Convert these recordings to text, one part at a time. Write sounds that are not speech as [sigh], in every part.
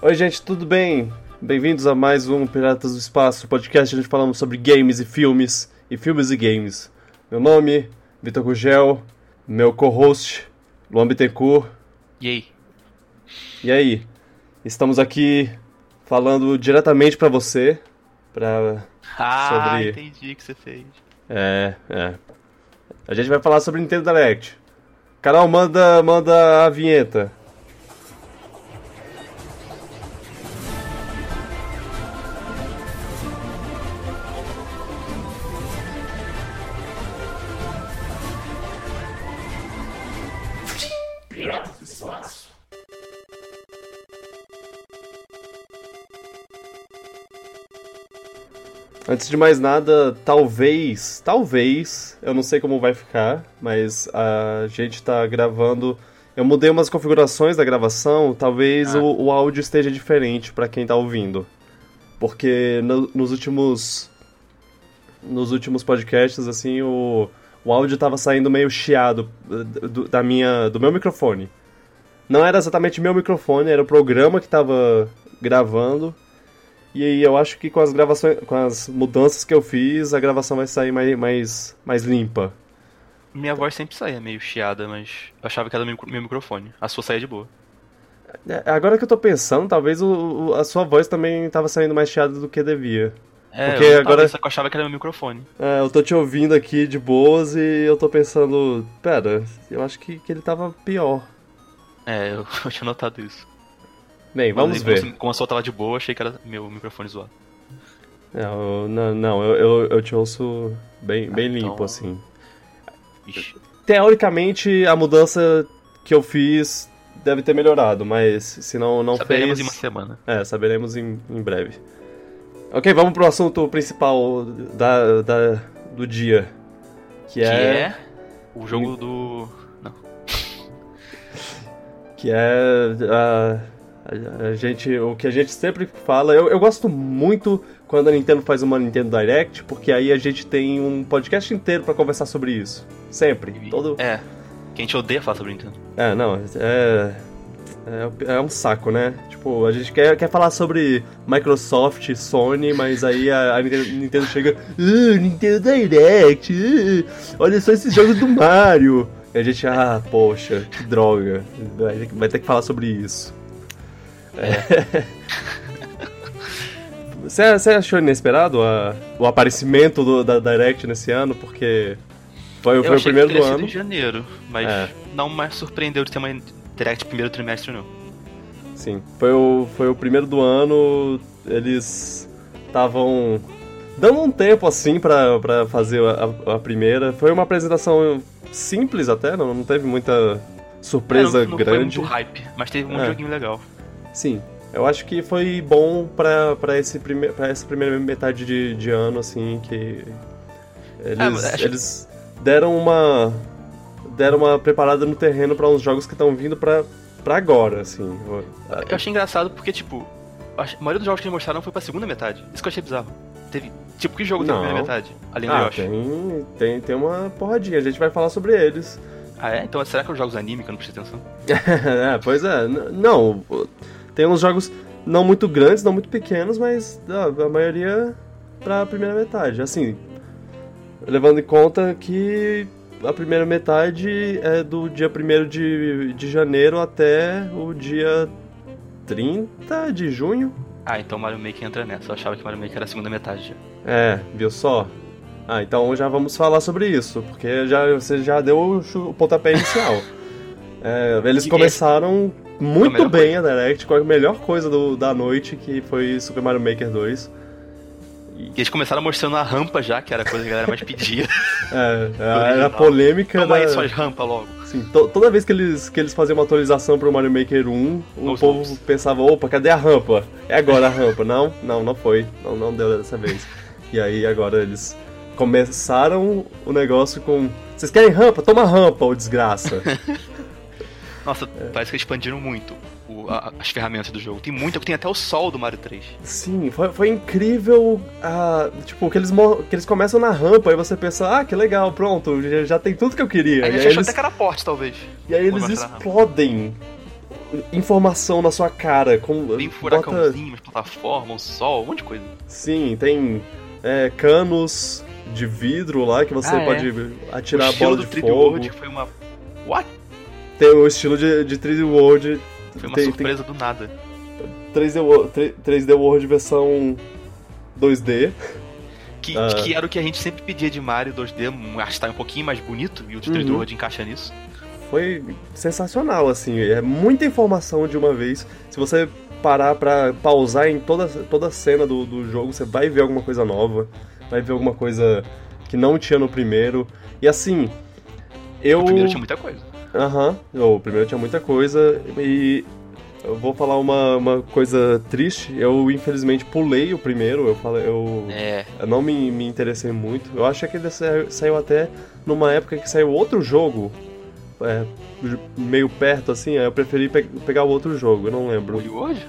Oi, gente, tudo bem? Bem-vindos a mais um Piratas do Espaço, podcast onde falamos sobre games e filmes, e filmes e games. Meu nome, Vitor Gugel, meu co-host, Luan Bittencourt. E aí? E aí? Estamos aqui falando diretamente pra você, pra... Ah, Sobre- entendi o que você fez. É, é. A gente vai falar sobre Nintendo Direct. Carol, manda, manda a vinheta. Antes de mais nada, talvez, talvez, eu não sei como vai ficar, mas a gente tá gravando. Eu mudei umas configurações da gravação, talvez Ah. o, o áudio esteja diferente pra quem tá ouvindo. Porque no- nos últimos. Nos últimos podcasts, assim, o, o áudio tava saindo meio chiado eh, do, da minha, do meu microfone. Não era exatamente meu microfone, era o programa que tava gravando. E aí eu acho que com as gravações, com as mudanças que eu fiz, a gravação vai sair mais, mais, mais limpa. Minha voz sempre saía meio chiada, mas eu achava que era meu, meu microfone. A sua saía de boa. É, Agora que eu tô pensando, talvez o, o- a sua voz também tava saindo mais chiada do que devia. É, Porque eu, agora- talvez, só que eu achava que era meu microfone. É, eu tô te ouvindo aqui de boas e eu tô pensando, pera, eu acho que, que ele tava pior. É, eu, [laughs] eu tinha notado isso. Bem, vamos Mas, ver. Como, como a sua tava de boa, achei que era meu microfone zoado. É, eu- não, não eu, eu, eu te ouço bem, bem Ah, então- limpo, assim. Ixi. Teoricamente, a mudança que eu fiz deve ter melhorado, mas se não, não Saberemos fez... em uma semana. É, saberemos em, em breve. Ok, vamos pro assunto principal da, da- do dia. Que Que é, é o jogo do. Não. que é a, a- gente, o que a gente sempre fala. Eu, eu gosto muito quando a Nintendo faz uma Nintendo Direct, porque aí a gente tem um podcast inteiro pra conversar sobre isso. Sempre. Todo, É. Que a gente odeia falar sobre Nintendo. É, não, é, é. É um saco, né? Tipo, a gente quer, quer falar sobre Microsoft, Sony, mas aí a, a Nintendo, Nintendo chega. Ah, Nintendo Direct, ah, olha só esses jogos do Mario. E a gente, ah, poxa, que droga. Vai ter que falar sobre isso. É. Você, achou inesperado a- o aparecimento do- da Direct nesse ano? Porque foi, foi o primeiro do ano. em janeiro, mas É. não me surpreendeu de ter uma direct primeiro trimestre, não. Sim, foi o, foi o primeiro do ano, eles estavam dando um tempo assim pra, pra fazer a, a primeira. Foi uma apresentação simples até, não, não teve muita surpresa É, não, não grande. Foi muito hype, mas teve um É. joguinho legal. Sim, eu acho que foi bom pra, pra, esse prime, pra essa primeira metade de, de ano, assim, que eles, É, mas acho- eles deram uma deram uma preparada no terreno pra uns jogos que estão vindo pra, pra agora, assim. Eu achei engraçado porque, tipo, a maioria dos jogos que eles mostraram foi pra segunda metade. Isso que eu achei bizarro. Teve. Tipo, que jogo teve Não. a primeira metade? Além do Ah, Yoshi. tem, tem, tem uma porradinha, a gente vai falar sobre eles. Ah, é? Então será que os jogos anime que eu não prestei atenção? [laughs] é, pois é, não, tem uns jogos não muito grandes, não muito pequenos, mas ah, a maioria pra primeira metade. Assim, levando em conta que a primeira metade é do dia 1 de, de janeiro até o dia 30 de junho. Ah, então Mario Maker entra nessa. Eu achava que Mario Maker era a segunda metade. É, viu só? Ah, então já vamos falar sobre isso, porque já, você já deu o, o pontapé inicial. [laughs] É, eles começaram a muito melhor bem a Direct, com a melhor coisa do- da noite, que foi Super Mario Maker 2. E eles começaram mostrando a rampa já, que era a coisa que a galera mais pedia. [laughs] É, era a polêmica Toma da... aí suas rampas logo. Assim, to- toda vez que eles, que eles faziam uma atualização pro Mario Maker 1, o Os povo pensava, opa, cadê a rampa? É agora a rampa. Não, não, não foi. Não, não deu dessa vez. E aí agora eles começaram o negócio com. Vocês querem rampa? Toma rampa, ô desgraça. [laughs] Nossa, parece que eles expandiram muito o- a- as ferramentas do jogo. Tem muita, tem até o sol do Mario 3. Sim, foi, foi incrível. ah, tipo, que eles, que eles começam na rampa e você pensa, ah, que legal, pronto, já, já tem tudo que eu queria. Aí e a aí gente achou eles, até que era porte, talvez. e aí eles explodem informação na sua cara. Com, Tem furacãozinho, bota... plataforma, um sol, um monte de coisa. Sim, tem é, canos de vidro lá que você ah, pode é. atirar a bola de fogo. World, que foi uma... What? Tem o estilo de, de 3D World. Foi uma tem, surpresa tem... do nada. 3D World, 3D World versão 2D. Que, ah. que, era o que a gente sempre pedia de Mario 2D, arrastar um pouquinho mais bonito, e o 3D uhum. World encaixa nisso. Foi sensacional, assim, é muita informação de uma vez. Se você parar pra pausar em toda, toda a cena do, do jogo, você vai ver alguma coisa nova, vai ver alguma coisa que não tinha no primeiro. E assim, eu. O primeiro tinha muita coisa. Aham, uhum, o primeiro tinha muita coisa e eu vou falar uma, uma coisa triste. Eu, infelizmente, pulei o primeiro. Eu falei, eu, é. eu não me, me interessei muito. Eu acho que ele saiu, saiu até numa época que saiu outro jogo. É, meio perto, assim. Aí eu preferi pe pegar o outro jogo. Eu não lembro. E hoje?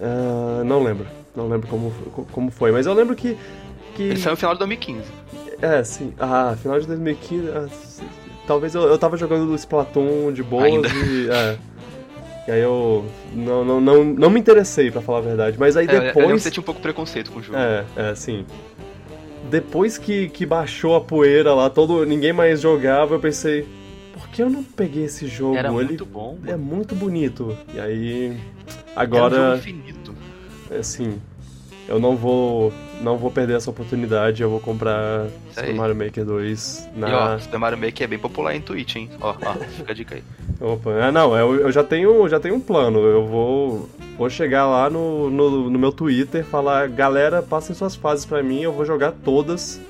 Uh, não lembro. Não lembro como, como foi. Mas eu lembro que. que... Ele saiu no final de 2015. É, sim. Ah, final de 2015. Ah, talvez eu, eu tava jogando Splatoon de boa e. É. E aí eu não, não, não, não me interessei, para falar a verdade. Mas aí depois. É, eu você tinha um pouco de preconceito com o jogo. É, é, sim. Depois que, que baixou a poeira lá, todo, ninguém mais jogava, eu pensei, por que eu não peguei esse jogo? Era Ele muito bom. É muito bonito. E aí. Agora. É um jogo infinito. É assim. Eu não vou. Não vou perder essa oportunidade, eu vou comprar Super Mario Maker 2 na. E ó, Super Mario Maker é bem popular em Twitch, hein? Ó, ó, fica a dica aí. [laughs] Opa, ah, não, eu, eu, já tenho já tenho um plano. Eu vou, vou chegar lá no, no, no meu Twitter, falar, galera, passem suas fases para mim, eu vou jogar todas.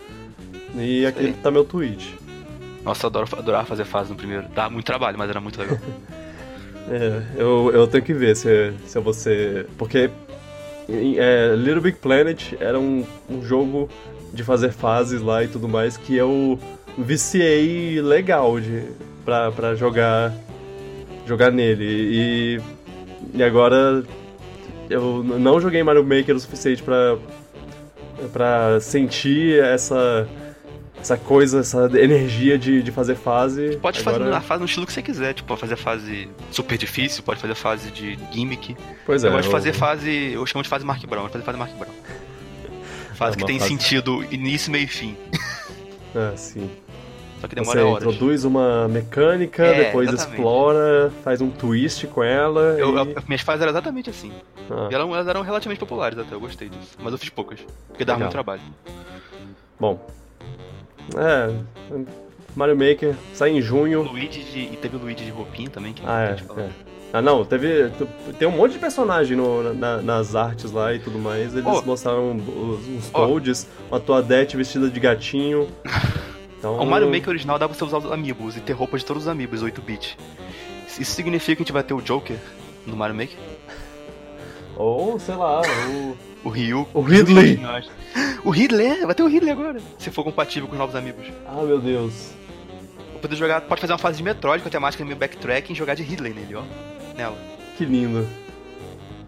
E aqui tá meu tweet. Nossa, eu adoro, adorava fazer fase no primeiro. Dá muito trabalho, mas era muito legal. [laughs] é, eu, eu tenho que ver se, se eu vou ser. Porque é, Little Big Planet era um, um jogo de fazer fases lá e tudo mais que eu viciei legal de, pra, pra jogar jogar nele. E, e agora eu não joguei Mario Maker o suficiente pra, pra sentir essa, essa coisa, essa energia de, de fazer fase. Pode agora... fazer a fase no estilo que você quiser, tipo, pode fazer fase super difícil, pode fazer fase de gimmick. Pois é. Eu gosto de fazer fase, eu chamo de fase Mark Brown, fazer fase Mark Brown. Fase é que tem fase... sentido início, meio e fim. Ah, sim. Só que demora Você horas. introduz uma mecânica, é, depois exatamente. explora, faz um twist com ela. Eu, e... eu, minhas fases eram exatamente assim. Ah. E elas, elas, eram relativamente populares até, eu gostei disso. Mas eu fiz poucas, porque dava muito trabalho. Bom. É. Mario Maker sai em junho. Luigi de, e teve o Luigi de roupinha também, que ah, é, é. Ah, não, teve. Tem um monte de personagem no, na, nas artes lá e tudo mais. Eles oh. mostraram os, uns oh. Toads, uma Toadette vestida de gatinho. Então... O Mario Maker original dá pra você usar os amigos e ter roupa de todos os amigos, 8-bit. Isso significa que a gente vai ter o Joker no Mario Maker? Ou, sei lá, o... o Ryu. O Ridley. O Ridley, é, vai ter o Ridley agora. Se for compatível com os novos amigos. Ah, meu Deus. Vou poder jogar, pode fazer uma fase de Metroid com a temática meio backtracking e jogar de Ridley nele, ó. Nela. Que lindo.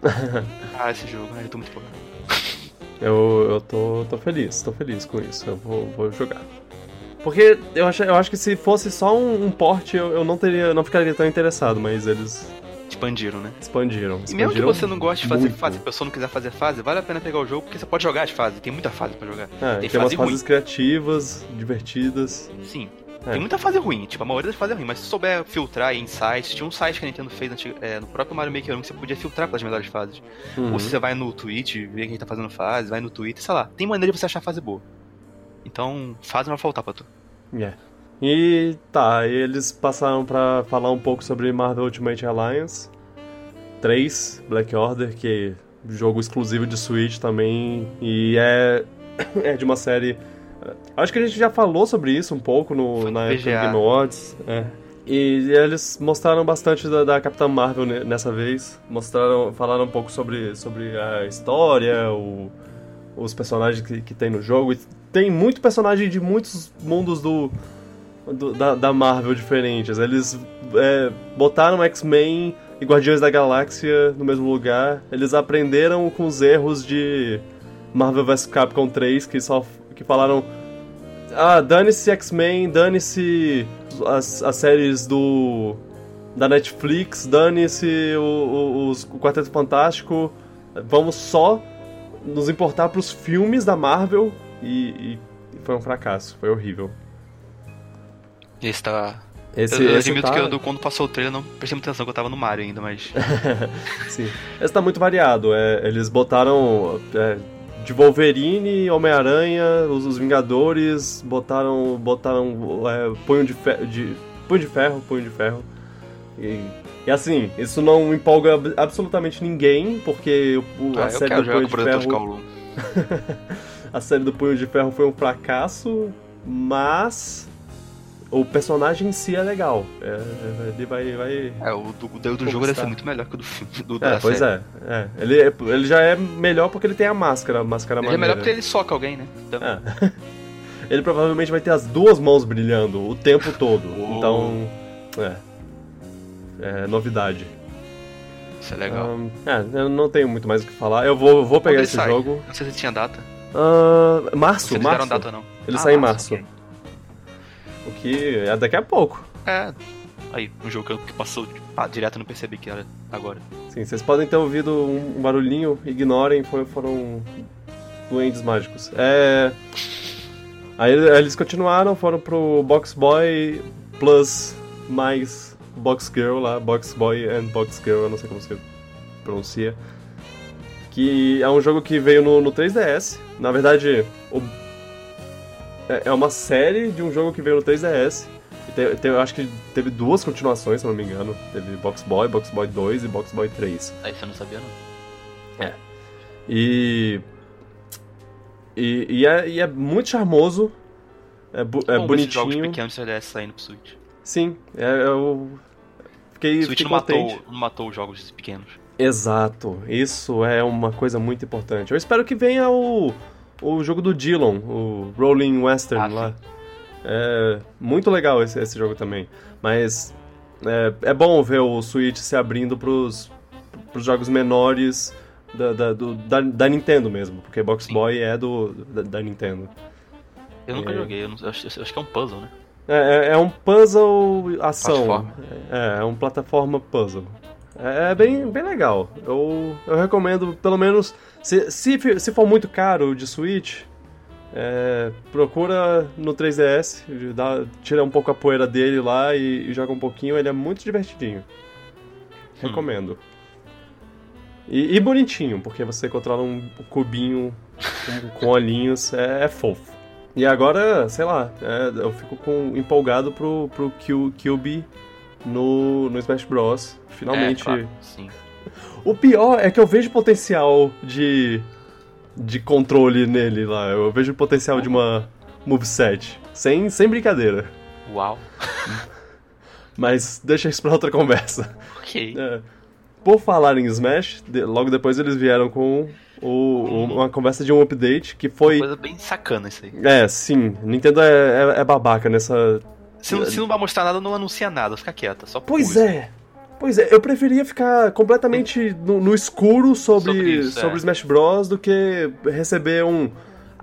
[laughs] ah, esse jogo, né? Eu tô muito empolgado. Eu, eu tô, tô feliz, tô feliz com isso. Eu vou, vou jogar. Porque eu acho, eu acho que se fosse só um, um porte, eu, eu não teria, não ficaria tão interessado, mas eles expandiram, né? Expandiram. expandiram e mesmo que você não goste de fazer muito. fase, se a pessoa não quiser fazer fase, vale a pena pegar o jogo, porque você pode jogar as fases, tem muita fase para jogar. É, tem, tem fase umas fases criativas, divertidas. Sim. É. Tem muita fase ruim, tipo, a maioria das fases é ruim, mas se souber filtrar em sites, tinha um site que a Nintendo fez é, no próprio Mario Maker 1 que você podia filtrar pelas melhores fases. Uhum. Ou se você vai no Twitch, ver quem tá fazendo fase, vai no Twitter, sei lá, tem maneira de você achar fase boa. Então, fase não vai faltar pra tu. Yeah. E tá, eles passaram para falar um pouco sobre Marvel Ultimate Alliance 3, Black Order, que é jogo exclusivo de Switch também, e é, [coughs] é de uma série. Acho que a gente já falou sobre isso um pouco no, na época do Game Awards. É. E eles mostraram bastante da, da, Capitã Marvel nessa vez. Mostraram, falaram um pouco sobre, sobre a história, o, os personagens que, que tem no jogo. E tem muito personagem de muitos mundos do, do, da, da, Marvel diferentes. Eles é, botaram X-Men e Guardiões da Galáxia no mesmo lugar. Eles aprenderam com os erros de Marvel vs Capcom 3, que só que falaram ah, dane-se X-Men, dane-se as, as séries do da Netflix, dane-se o, o, o Quarteto Fantástico, vamos só nos importar pros filmes da Marvel e, e foi um fracasso, foi horrível. Esse tá. Esse, eu eu esse admito tá, que eu, do- quando passou o trailer, não prestei muita atenção, que eu tava no Mario ainda, mas. [laughs] sim. Esse tá muito variado, é, eles botaram é, de Wolverine, Homem-Aranha, os, os Vingadores, botaram, botaram é, punho, de ferro, de, punho de ferro, punho de ferro. E, e assim, isso não empolga ab- absolutamente ninguém, porque o, a Ah, eu série do Punho de Ferro [laughs] a série do Punho de Ferro foi um fracasso, mas o personagem em si é legal. É, ele vai, vai... É, o do, do, do jogo deve ser muito melhor que o do filme. Do, É, pois é, é. Ele, é- ele já é melhor porque ele tem a máscara, a máscara Ele é maneira. melhor porque ele soca alguém, né? Então, É. [laughs] ele provavelmente vai ter as duas mãos brilhando o tempo todo. [laughs] Oh. Então, é. É novidade. Isso é legal. Ahn, é, eu não tenho muito mais o que falar. Eu vou, vou pegar esse sai? jogo. Não sei se tinha data. Não março, sei se deram março. data não. Ele Ah, sai em março. ok. O que é daqui a pouco. É. Aí, um jogo que passou ah, direto, não percebi que era agora. Sim, vocês podem ter ouvido um, um barulhinho, ignorem, foi- foram duendes mágicos. É. Aí eles continuaram, foram pro Box Boy Plus mais Box Girl lá, Box Boy and Box Girl, eu não sei como se pronuncia. Que é um jogo que veio no, no 3DS. Na verdade, o- é, é uma série de um jogo que veio no 3DS. E te- te- eu acho que teve duas continuações, se não me engano. Teve Box Boy, Box Boy 2 e Box Boy 3. Aí você não sabia, não. E. E, e é, e é muito charmoso. É, bu- é Bom, esses jogos bonitinho. pequenos 3DS saindo pro Switch. Sim, é, eu fiquei, O Switch fiquei não matou, contente. não matou os jogos pequenos. Exato, isso é uma coisa muito importante. Eu espero que venha o, o jogo do Dillon, o Rolling Western Ah, lá. É muito legal esse, esse jogo também. Mas é, é bom ver o Switch se abrindo pros, pros jogos menores da, da, do- da, da Nintendo mesmo, porque Box Sim. Boy é do, da, da Nintendo. Eu nunca É. joguei, eu, não- eu acho, eu acho que é um puzzle, né? É, é- é um puzzle ação. É, é um plataforma puzzle. É, bem, bem legal. Eu, eu recomendo, pelo menos, se, se, se for muito caro de Switch, é, procura no 3DS, dá, tira um pouco a poeira dele lá e, e joga um pouquinho, ele é muito divertidinho. Recomendo. E, e bonitinho, porque você controla um cubinho com, com olhinhos, é, é fofo. E agora, sei lá, é, eu fico com, empolgado pro, pro Q, QB no, no Smash Bros. Finalmente. É, claro, sim. O pior é que eu vejo potencial de, de controle nele lá. Eu vejo potencial de uma moveset. Sem, sem brincadeira. Uau. Mas deixa isso pra outra conversa. Ok. É. Por falar em Smash, de- logo depois eles vieram com o- o- uma conversa de um update que foi. Coisa bem sacana isso aí. É, sim. Nintendo é, é- é babaca nessa. Se, não- se não vai mostrar nada, não anuncia nada, fica quieta. Só Pois pula. é. Pois é, eu preferia ficar completamente no, no escuro sobre, Sobre sobre, isso, é. Smash Bros. do que receber um.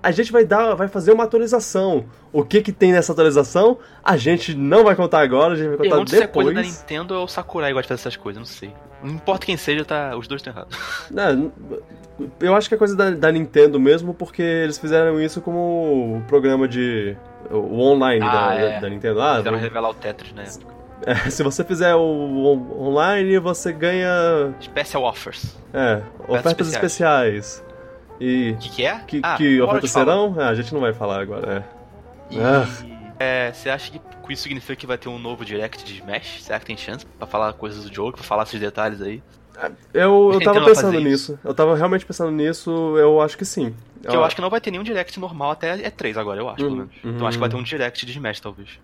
A gente vai dar, vai fazer uma atualização. O que que tem nessa atualização? A gente não vai contar agora, a gente vai contar Pergunto se é coisa depois. da Nintendo ou o Sakurai gosta de fazer essas coisas, não sei. Não importa quem seja, tá, os dois estão errados. [laughs] Não, eu acho que é coisa da, da Nintendo mesmo, porque eles fizeram isso como o programa de. O online Ah, da, é. da- Nintendo. Ah, Quiseram vou- revelar o Tetris na época. é, [laughs] se você fizer o, on- online, você ganha Special Offers. é, ofertas especiais. especiais. E O que, que é? que, ah, que ofertas serão? Ah, a gente não vai falar agora. É. E, Ah. é, você acha que isso significa que vai ter um novo direct de Smash? Será que tem chance pra falar coisas do jogo, pra falar esses detalhes aí? Eu, eu [laughs] tava pensando nisso. Eu tava realmente pensando nisso, eu acho que sim. Porque eu acho que não vai ter nenhum direct normal até E3 agora, eu acho, pelo Uhum, menos. uhum. Então acho que vai ter um direct de Smash, talvez.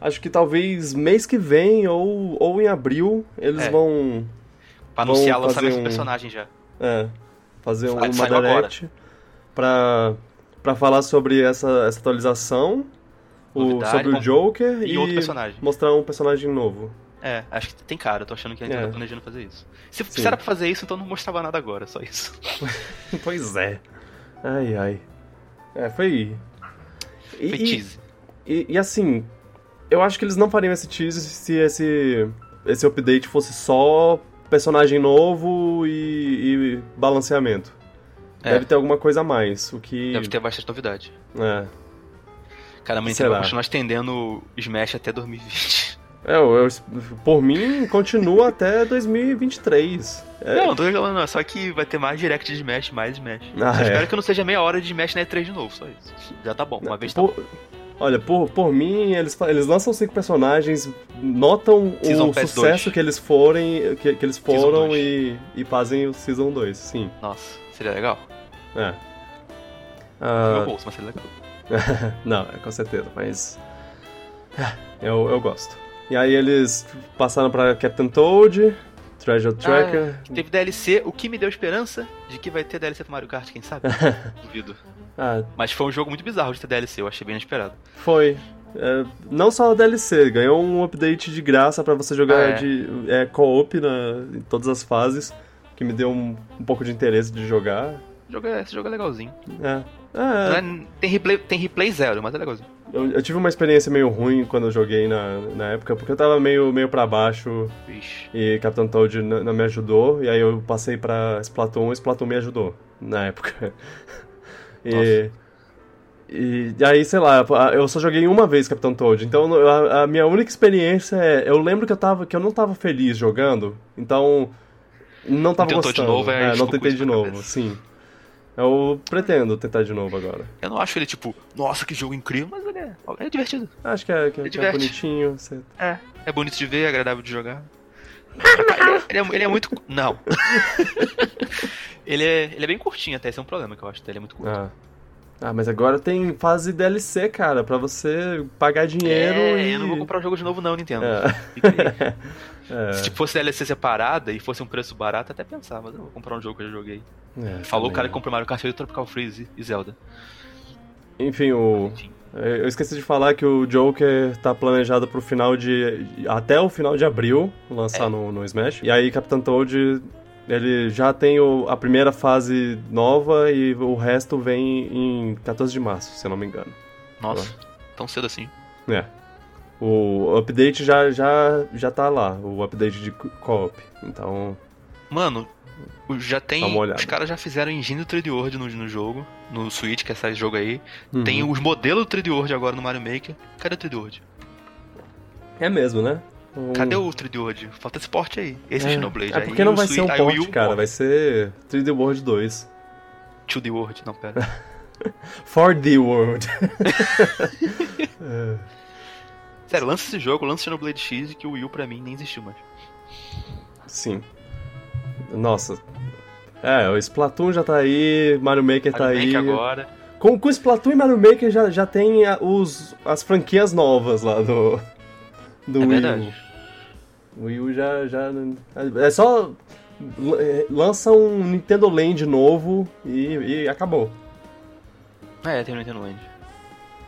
Acho que talvez mês que vem ou, ou em abril eles É. vão Pra anunciar o lançamento um- do personagem já. É, fazer Sai- uma direct pra, pra falar sobre essa, essa atualização, o, sobre o Joker e e, mostrar um personagem novo. É, acho que tem cara, eu tô achando que a gente É. tá planejando fazer isso. Se, Sim. se era pra fazer isso, então não mostrava nada agora, só isso. [laughs] pois é. Ai, ai. É, foi... E, Foi e- tease. E, e assim, eu acho que eles não fariam esse tease se esse. esse update fosse só personagem novo e, e balanceamento. É. Deve ter alguma coisa a mais, o que... Deve ter bastante novidade. É. Cara, a Nintendo Será? vai continuar estendendo o Smash até 2020. É, eu, eu- por mim, continua [laughs] até 2023. É, Não, não tô reclamando não, só que vai ter mais direct de Smash, mais Smash. Ah, Só é. espero que não seja meia hora de Smash na E3 de novo, só isso. Já tá bom, uma vez tá por- bom. Olha, por, por mim, eles, eles lançam cinco personagens, notam Season o Pass sucesso 2. que eles forem, que, que eles foram 2. e, e fazem o Season 2, sim. Nossa, seria legal. É. Ah, Meu bolso, mas seria legal. [laughs] não, é com certeza, mas. é, Eu, eu gosto. E aí eles passaram pra Captain Toad, Treasure Tracker. Ah, teve DLC, o que me deu esperança de que vai ter DLC pro Mario Kart, quem sabe? [laughs] Duvido. Ah, Mas foi um jogo muito bizarro de ter DLC, eu achei bem inesperado. foi. É, não só a DLC, ganhou um update de graça pra você jogar Ah, é? de é, co-op na- em todas as fases, que me deu um, um pouco de interesse de jogar. Jogo é, esse jogo é legalzinho. É. Não É, é- tem, replay, tem replay zero, mas é legalzinho. eu, eu tive uma experiência meio ruim quando eu joguei na, na época, porque eu tava meio, meio pra baixo e Capitão Toad n- não me ajudou, e aí eu passei pra Splatoon e Splatoon me ajudou na época. [laughs] e, e, e aí, sei lá, eu só joguei uma vez Capitão Toad, então a, a minha única experiência é. Eu lembro que eu, tava, que eu não tava feliz jogando, então. Não tava tentou de gostando. novo, aí é, não tentei de novo, cabeça. sim. Eu pretendo tentar de novo agora. Eu não acho ele tipo, nossa, que jogo incrível, mas ele é, é divertido. Acho que é, que, Ele que é bonitinho. você- É, é bonito de ver, é agradável de jogar. [laughs] Ele é, ele é- ele é muito. Não. [laughs] ele, é, ele é bem curtinho até, esse é um problema que eu acho. Ele é muito curto. Ah. Ah, mas agora tem fase DLC, cara, pra você pagar dinheiro é, e. eu não vou comprar o jogo de novo, não, Nintendo. É. [laughs] É, Se fosse DLC separada e fosse um preço barato, até pensava, vou comprar um jogo que eu já joguei. é, Falou o cara que comprou Mario Kart 8, Tropical Freeze e Zelda. Enfim, o. Enfim. Eu esqueci de falar que o Joker tá planejado pro final de. até o final de abril lançar É. no, no Smash. E aí, Capitão Toad, ele já tem o- a primeira fase nova e o resto vem em 14 de março, se eu não me engano. Nossa, tão cedo assim. É. O update já, já, já tá lá, o update de co- co-op. Então. Mano, já tem. Dá uma olhada. Os caras já fizeram engine do 3D World no, no jogo, no Switch, que é esse jogo aí. uhum. Tem os modelos do 3D World agora no Mario Maker. Cadê o 3D World? É mesmo, né? O- Cadê o 3D World? Falta esse porte aí. Esse é, Xenoblade. é aí porque não vai Switch- ser um aí o port, Wii U cara, vai ser 3D World 2. 2D World, não, pera. [laughs] 4D World. [laughs] [laughs] É. Sério, lança esse jogo, lança Xenoblade X, que o Wii U pra mim nem existiu mais. Sim. Nossa. É, o Splatoon já tá aí, Mario Maker tá Mario aí. Maker agora. Com, com Splatoon e Mario Maker já, já tem a- os, as franquias novas lá do, do É Wii verdade. U. O Wii U já, já. É só. é, Lança um Nintendo Land novo e, e acabou. É, tem o Nintendo Land.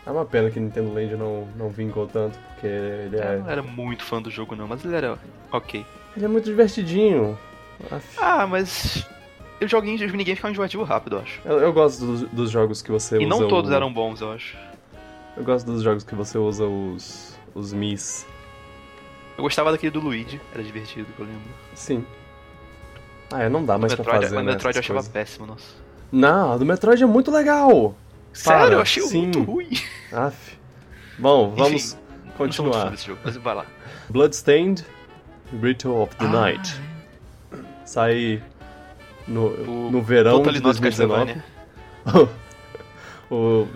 É uma pena que Nintendo Land não, não vingou tanto, porque ele Eu é, não era muito fã do jogo não, mas ele era ok. ele é muito divertidinho. Ah, mas... Os joguinhos, os minigames ficavam enjoativos rápido, eu acho. Eu, eu gosto dos, dos jogos que você E usa. não todos o- eram bons, eu acho. Eu gosto dos jogos que você usa os. os Mis. Eu gostava daquele do Luigi, era divertido, que eu lembro. Sim. Ah, é, não dá mais pra Metroid, fazer, mas né, Metroid eu achava coisas. péssimo, nossa. Não, do Metroid é muito legal. Sério, Para, eu achei sim. muito ruim. Aff. Bom, vamos Enfim, continuar. vai lá. Bloodstained, Ritual of the Ah, Night. Sai no, O no verão de Not 2019. Castlevania. [laughs] o,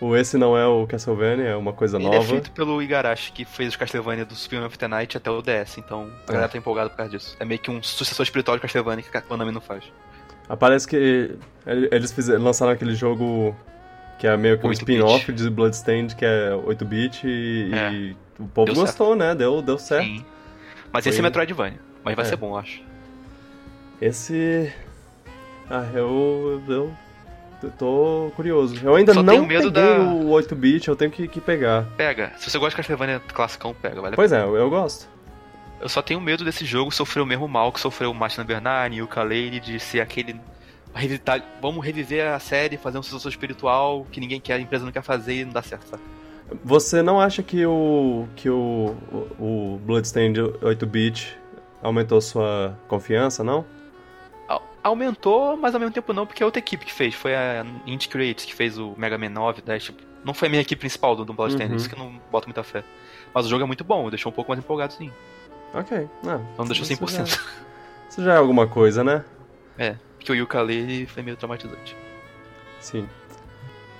o esse não é o Castlevania, é uma coisa Ele nova. é feito pelo Igarashi, que fez os Castlevania do Symphony of the Night até o DS, então a galera tá empolgada por causa disso. É meio que um sucessor espiritual de Castlevania que a Konami não faz. Ah, Parece que ele- eles fizeram, lançaram aquele jogo que é meio que um 8-bit. spin-off de Bloodstained, que é 8-bit e, É. e o povo Deu gostou, né? Deu, deu certo. Sim. Mas Foi- esse é Metroidvania. Mas vai É. ser bom, eu acho. Esse. Ah, eu. Eu. tô curioso. Eu ainda Só não medo peguei da- o 8-bit, eu tenho que, que pegar. Pega. Se você gosta de Castlevania classicão, pega. Vale Pois é, eu, eu gosto. Eu só tenho medo desse jogo sofrer o mesmo mal que sofreu o Martin Bernani e o Kalei de ser aquele. Revitar, vamos reviver a série, fazer um sucessor espiritual que ninguém quer, a empresa não quer fazer e não dá certo, sabe? Você não acha que o que o, o, o Bloodstained 8-bit aumentou sua confiança, não? Aumentou, mas ao mesmo tempo não, porque é outra equipe que fez. Foi a Int Creates que fez o Mega Man 9, 10, tipo, não foi a minha equipe principal do, do Bloodstained, uhum. isso que eu não boto muita fé. Mas o jogo é muito bom, deixou um pouco mais empolgado sim. Ok, não. Não deixou 100%. Isso já, isso já é alguma coisa, né? É, porque o Yooka-Laylee foi meio traumatizante. Sim.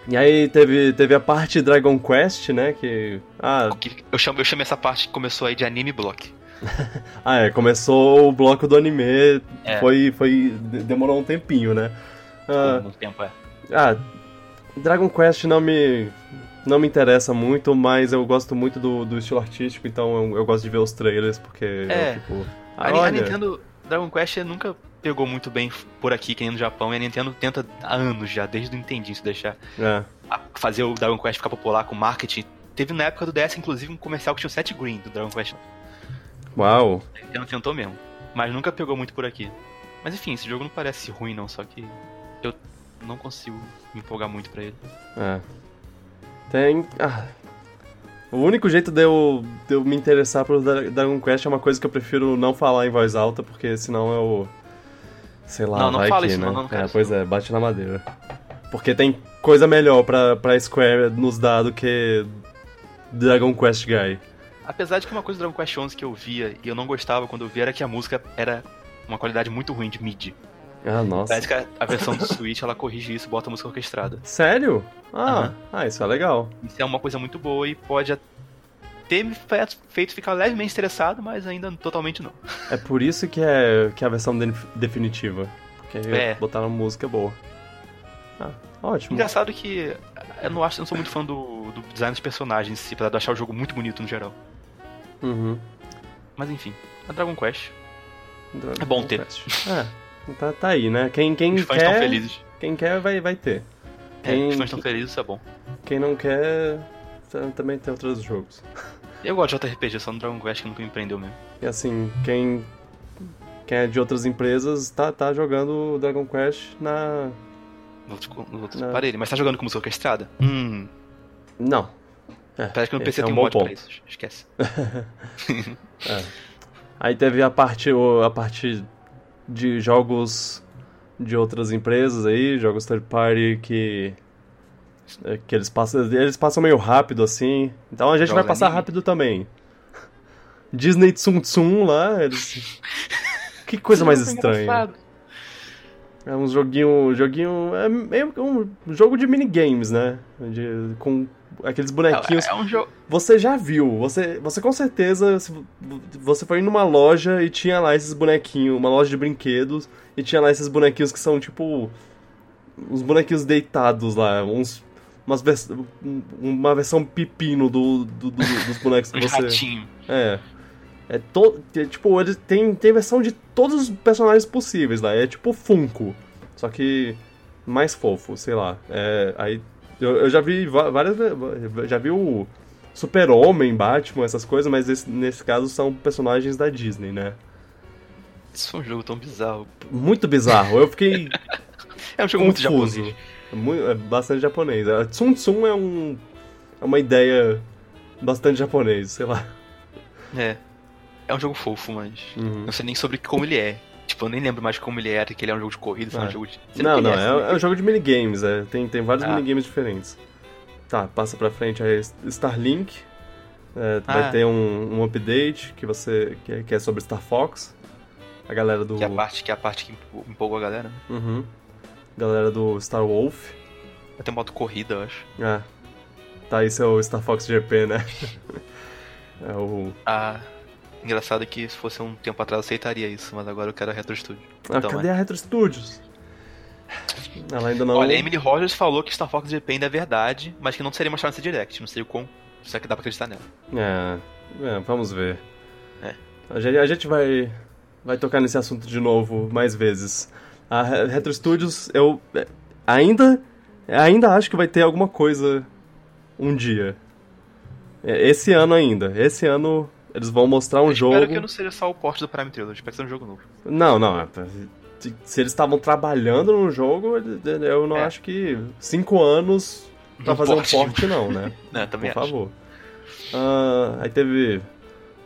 E aí teve, teve a parte Dragon Quest, né? Que. Ah. Eu chamo, eu chamo essa parte que começou aí de anime block. [laughs] ah, é, começou o bloco do anime, é. foi, foi. demorou um tempinho, né? Ah, muito tempo, é. Ah, Dragon Quest não me. não me interessa muito, mas eu gosto muito do, do estilo artístico, então eu, eu gosto de ver os trailers, porque é. eu fico. Ah, a, olha... a Nintendo. Dragon Quest nunca pegou muito bem por aqui, que nem no Japão, e a Nintendo tenta há anos já, desde o Nintendinho, se deixar. É. Fazer o Dragon Quest ficar popular com marketing. Teve na época do DS, inclusive, um comercial que tinha o set green do Dragon Quest. Uau! A Nintendo tentou mesmo. Mas nunca pegou muito por aqui. Mas enfim, esse jogo não parece ruim não, só que eu não consigo me empolgar muito pra ele. É. Tem. Ah. O único jeito de eu, de eu me interessar por Dragon Quest é uma coisa que eu prefiro não falar em voz alta, porque senão eu Sei lá, não, não vai fala que, isso, né? Não, não é, pois é, bate na madeira. Porque tem coisa melhor pra, pra Square nos dar do que Dragon Quest Guy. Apesar de que uma coisa do Dragon Quest 11 que eu via e eu não gostava quando eu via era que a música era uma qualidade muito ruim de MIDI. Ah, nossa. Parece que a, versão do Switch ela corrige isso bota a música orquestrada. Sério? Ah, uhum. ah, isso é legal. Isso é uma coisa muito boa e pode ter me feito ficar levemente estressado, mas ainda totalmente não. É por isso que é, que é a versão de, definitiva. Porque é. botaram música boa. Ah, ótimo. Engraçado que eu não acho, eu não sou muito fã do, do design dos personagens em si, apesar de achar o jogo muito bonito no geral. Uhum. Mas enfim, a Dragon Quest. Dragon é bom ter. Quest. É, tá, tá aí, né? Quem, quem os fãs quer, estão felizes. Quem quer vai, vai ter. Quem, é, os fãs estão felizes, isso é bom. Quem não quer, também tem outros jogos. [laughs] Eu gosto de JRPG, só no Dragon Quest que nunca me prendeu mesmo. E assim, quem, quem é de outras empresas tá, tá jogando Dragon Quest na. No outro, no outro na... aparelho. Mas tá jogando com música orquestrada? Hum. Não. É, Parece que no PC é tem um, mod ponto. pra isso. Esquece. [laughs] é. Aí teve a parte, a parte de jogos de outras empresas aí, jogos third party que que eles passam, eles passam meio rápido assim. Então a gente vai passar anime. rápido também. Disney Tsum Tsum lá, eles... [laughs] Que coisa mais estranha. É um joguinho. joguinho é meio um jogo de minigames, né? De, com aqueles bonequinhos. É, é um jogo. Você já viu, você, você com certeza. Você foi numa loja e tinha lá esses bonequinhos, uma loja de brinquedos, e tinha lá esses bonequinhos que são tipo. Uns bonequinhos deitados lá, uns umas vers uma versão pepino do, do, do dos bonecos que você. Ratinho. É. É, to, é, tipo, ele tem, tem versão de todos os personagens possíveis lá. É tipo Funko. Só que mais fofo, sei lá. É, aí eu, eu já vi várias. Já vi o Super-Homem, Batman, essas coisas, mas esse, nesse caso são personagens da Disney, né? Isso é um jogo tão bizarro. Muito bizarro. Eu fiquei. [laughs] é um jogo confuso. muito japonês. É, muito, é bastante japonês. A Tsum Tsum é, um, é uma ideia bastante japonês, sei lá. É. É um jogo fofo, mas uhum. não sei nem sobre como ele é. Tipo, eu nem lembro mais como ele era, que ele é um jogo de corrida, é. um jogo de... Não, não, é, é, um jogo de minigames, é. Tem, tem vários ah. minigames diferentes. Tá, passa pra frente aí Starlink. É, ah. Vai ter um, um update que você. Que é, que é, sobre Star Fox. A galera do. Que é a parte que, é a parte que empolgou a galera. Né? Uhum galera do Star Wolf. Vai ter moto corrida, eu acho. É. Tá, aí seu Star Fox GP, né? [laughs] é o. Ah. Engraçado que se fosse um tempo atrás eu aceitaria isso, mas agora eu quero a Retro Studio. Ah, então, cadê é. a Retro Studios? Ela ainda não. Olha, Emily Rogers falou que Star Fox GP ainda é verdade, mas que não seria mostrado nesse direct. Não sei o quão. Será que dá pra acreditar nela? É, é vamos ver. É. A gente, a gente vai, vai tocar nesse assunto de novo mais vezes. A Retro Studios, eu é, ainda, ainda acho que vai ter alguma coisa um dia. É, esse ano ainda. Esse ano eles vão mostrar um eu jogo. Espero que não seja só o porte do Prime Trilogy, espero que seja um jogo novo. Não, não. É, se eles estavam trabalhando no jogo, eu não é. acho que cinco anos pra Um fazer um porte. porte, não, né? [laughs] Não, também Por acho. favor. Ah, aí teve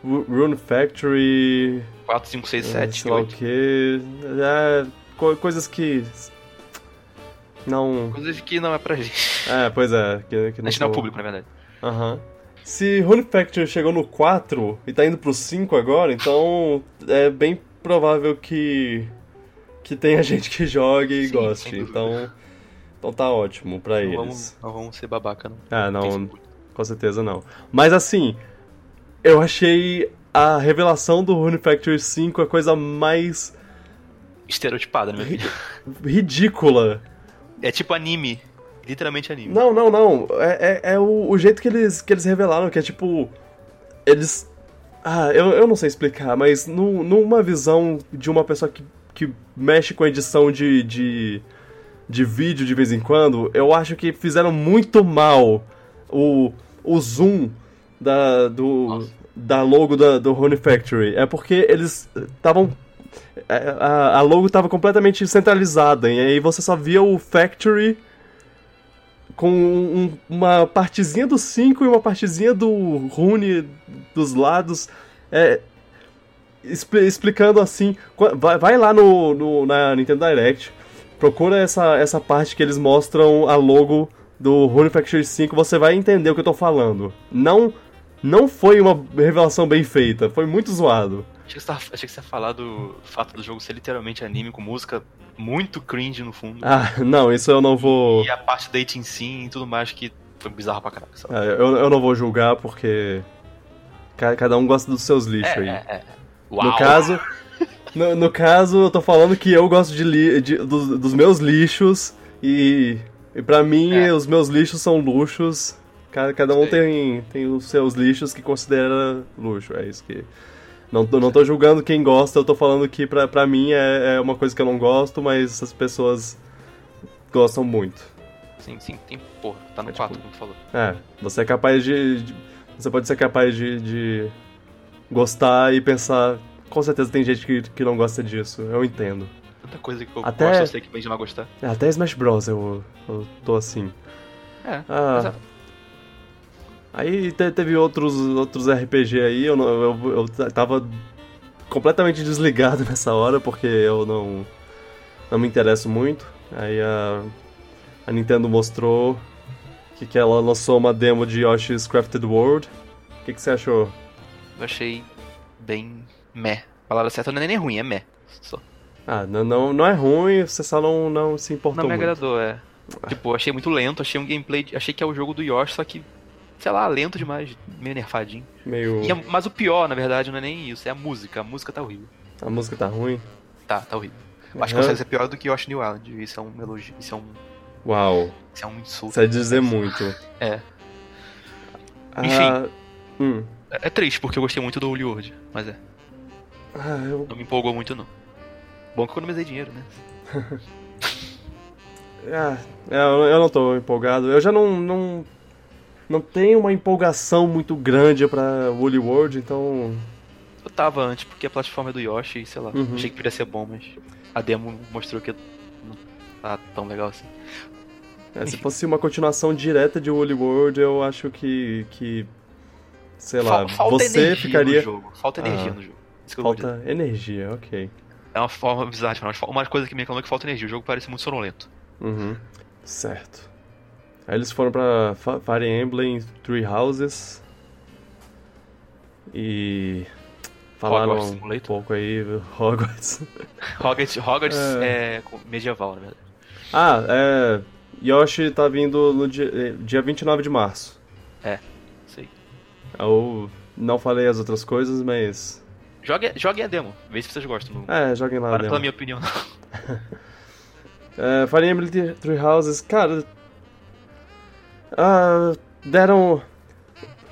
Ru- Rune Factory, 4, 5, 6, eh, 7, sei lá o 8. que. É, co- coisas que. Não. Coisas que não é pra gente. É, pois é. Que, que A gente não é são- público, na verdade. Aham. Se Rune Factory chegou no 4 e tá indo pro 5 agora, então é bem provável que que tenha [laughs] gente que jogue e Sim, goste. Então, então tá ótimo pra Não eles. vamos, não vamos ser babaca, não. Ah, não, seguro. com certeza não. Mas assim, eu achei a revelação do Rune Factory 5 a coisa mais Estereotipada, na minha opinião. ridícula. É tipo anime. Literalmente anime. Não, não, não. É, é, é o, o jeito que eles, que eles revelaram, que é tipo. Eles. Ah, eu, eu não sei explicar, mas nu, numa visão de uma pessoa que, que mexe com edição de, de, de vídeo de vez em quando, eu acho que fizeram muito mal o, o zoom da, do, Nossa. da logo da, do Rune Factory. É porque eles estavam. A, a logo estava completamente centralizada, e aí você só via o Factory com um- uma partezinha do 5 e uma partezinha do Rune dos lados. É, expli- explicando assim. Vai, vai lá no, no- na Nintendo Direct, procura essa, essa parte que eles mostram a logo do Rune Factory 5, você vai entender o que eu tô falando. Não, não foi uma revelação bem feita, foi muito zoado. Achei que, você tava, achei que você ia falar do fato do jogo ser literalmente anime com música muito cringe no fundo. Ah, não, isso eu não vou. E a parte da dating sim e tudo mais que foi bizarro pra caraca. sabe? é, eu, eu não vou julgar porque. ca- Cada um gosta dos seus lixos É, aí. é, é. Uau. No caso, no, no caso, eu tô falando que eu gosto de, li, de- dos, dos meus lixos e, e para mim É. os meus lixos são luxos. Cada, cada um Sei. tem, tem os seus lixos que considera luxo. É isso que. Não, tô- não tô julgando quem gosta, eu tô falando que pra, pra mim é, é uma coisa que eu não gosto, mas as pessoas gostam muito. Sim, sim, tem. Porra, tá no É tipo- 4, como tu falou. É, você é capaz de. de- você pode ser capaz de, de gostar e pensar. Com certeza tem gente que, que não gosta disso, eu entendo. Tanta coisa que eu Até- gosto, eu sei que vem de não gostar. Até Smash Bros. eu, eu tô assim. É, Ah. Aí te- teve outros, outros RPG aí, eu, não, eu, eu tava completamente desligado [laughs] nessa hora porque eu não, não me interesso muito. Aí a, a Nintendo mostrou que, que ela lançou uma demo de Yoshi's Crafted World. O que, que você achou? Eu achei bem meh. A palavra certa não é nem ruim, é meh. Só. Ah, não, não, não é ruim, você só não, não se importou Não me muito. agradou, é. Tipo, achei muito lento, achei um gameplay. Achei que é o jogo do Yoshi, só que. Sei lá, lento demais, meio nerfadinho. Meio... A- mas o pior, na verdade, não é nem isso, é a música. A música tá horrível. A música tá ruim? Tá, tá horrível. Eu acho que consegue ser pior do que Yoshi New Island. Isso é um elogio. Isso é um. Uau, Isso é um insulto. isso é dizer muito. É. Ah, Enfim. hum. É é triste, porque eu gostei muito do Holy World, mas é. Ah, eu Não me empolgou muito, não. Bom que eu economizei dinheiro, né? [laughs] Ah, é, eu eu não tô empolgado. Eu já não, não, não tenho uma empolgação muito grande pra Woolly World, então. Eu tava antes, porque a plataforma é do Yoshi, sei lá. Uhum. Achei que podia ser bom, mas a demo mostrou que não tá tão legal assim. é, se fosse uma continuação direta de Woolly World, eu acho que. que sei lá, Fal- falta você energia ficaria. no jogo. Falta energia Ah. no jogo. Falta energia, ok. É uma forma bizarra mas uma coisa que me reclamou é que falta energia. O jogo parece muito sonolento. Uhum. Certo. Aí eles foram pra Fire Emblem Three Houses. E. Falaram Hogwarts um pouco aí, [laughs] Hogwarts. Hogwarts, Hogwarts É. é. medieval, na verdade. Ah, é. Yoshi tá vindo no dia, eh, dia 29 de março. Sei. Eu não falei as outras coisas, mas. Jogue, jogue a demo, vê se vocês gostam. Não É, joguem lá. a para demo. pela minha opinião, não. [laughs] É, Fire Emblem Three Houses, cara. Ah, deram.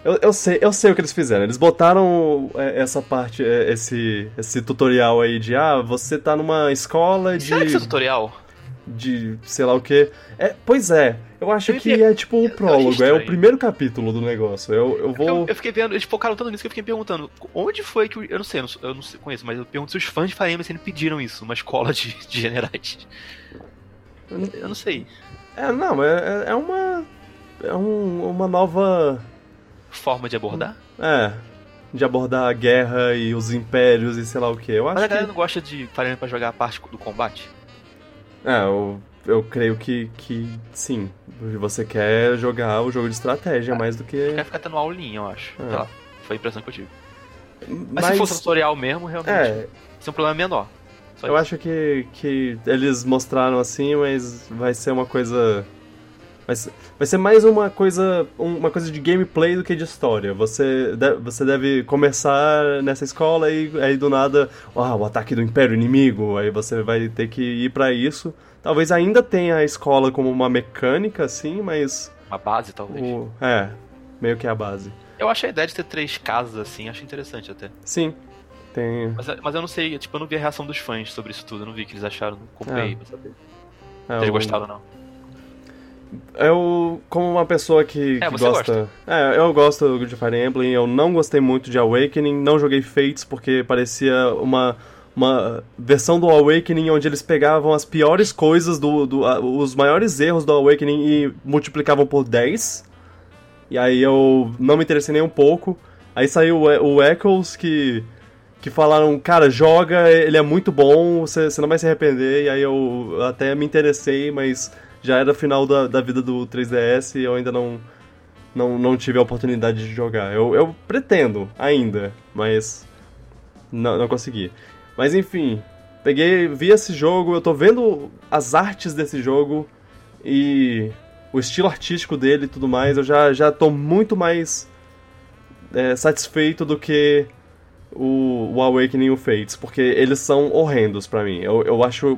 Eu, eu, sei, eu sei o que eles fizeram. Eles botaram é, essa parte, é, esse, esse tutorial aí de ah, você tá numa escola de. Será que esse é tutorial? de sei lá o que. É, pois é, eu acho Eu que é tipo o achei prólogo, é o primeiro capítulo do negócio. Eu, eu Eu, vou. eu fiquei vendo, eles focaram tanto nisso que eu fiquei perguntando, onde foi que. Eu não sei, eu não, eu não sei- conheço, mas eu pergunto se os fãs de Fire Emblem pediram isso, uma escola de, de generais. Eu não sei. É, não, é, é- é uma. É um, uma nova. Forma de abordar? É. De abordar a guerra e os impérios e sei lá o que. Eu acho Mas a galera que. não gosta de Fire pra jogar a parte do combate? É, eu, eu creio que, que sim. Você quer jogar o jogo de estratégia mais do que. Quer ficar tendo aulinha, eu acho. É. Lá, foi a impressão que eu tive. Mas, Mas, se fosse tutorial mesmo, realmente, é, isso é um problema menor. Só eu isso. acho que, que eles mostraram assim, mas vai ser uma coisa. Vai ser, vai ser mais uma coisa. um- Uma coisa de gameplay do que de história. Você, de- você deve começar nessa escola e aí do nada. Ah, o ataque do Império Inimigo. Aí você vai ter que ir pra isso. Talvez ainda tenha a escola como uma mecânica, assim, mas. Uma base, talvez. O, é, meio que a base. Eu achei a ideia de ter três casas assim, acho interessante até. Sim. Tem. Mas, mas eu não sei, tipo, eu não vi a reação dos fãs sobre isso tudo, eu não vi o que eles acharam, não comprei É. pra saber. é, Se eles o- gostaram ou não. Eu, como uma pessoa que, É, que você gosta. É, eu gosto de Fire Emblem, eu não gostei muito de Awakening, não joguei Fates porque parecia uma, uma versão do Awakening onde eles pegavam as piores coisas, do, do a- os maiores erros do Awakening e multiplicavam por 10. E aí eu não me interessei nem um pouco. Aí saiu o, o Echoes que. Que falaram, cara, joga, ele é muito bom, você, você não vai se arrepender. E aí eu até me interessei, mas já era final da, da vida do 3DS e eu ainda não, não, não tive a oportunidade de jogar. Eu, eu pretendo ainda, mas não, não consegui. Mas enfim, peguei, vi esse jogo, eu tô vendo as artes desse jogo e o estilo artístico dele e tudo mais, eu já, já tô muito mais é, satisfeito do que o, o Awakening e o Fates, porque eles são horrendos pra mim. Eu, eu acho,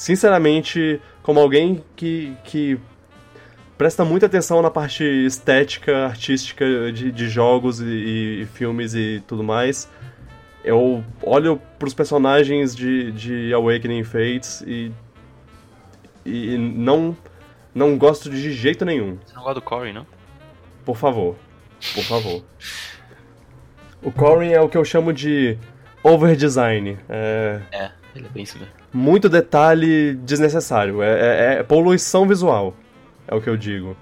sinceramente, como alguém que, que presta muita atenção na parte estética, artística de, de jogos e, e filmes e tudo mais, eu olho pros personagens de, de Awakening Fates e, e não, não gosto de jeito nenhum. Você não gosta do Corey, não? Por favor. Por favor. O Corey é o que eu chamo de overdesign. É É, ele é bem isso mesmo. muito detalhe desnecessário. É, é- é poluição visual. É o que eu digo.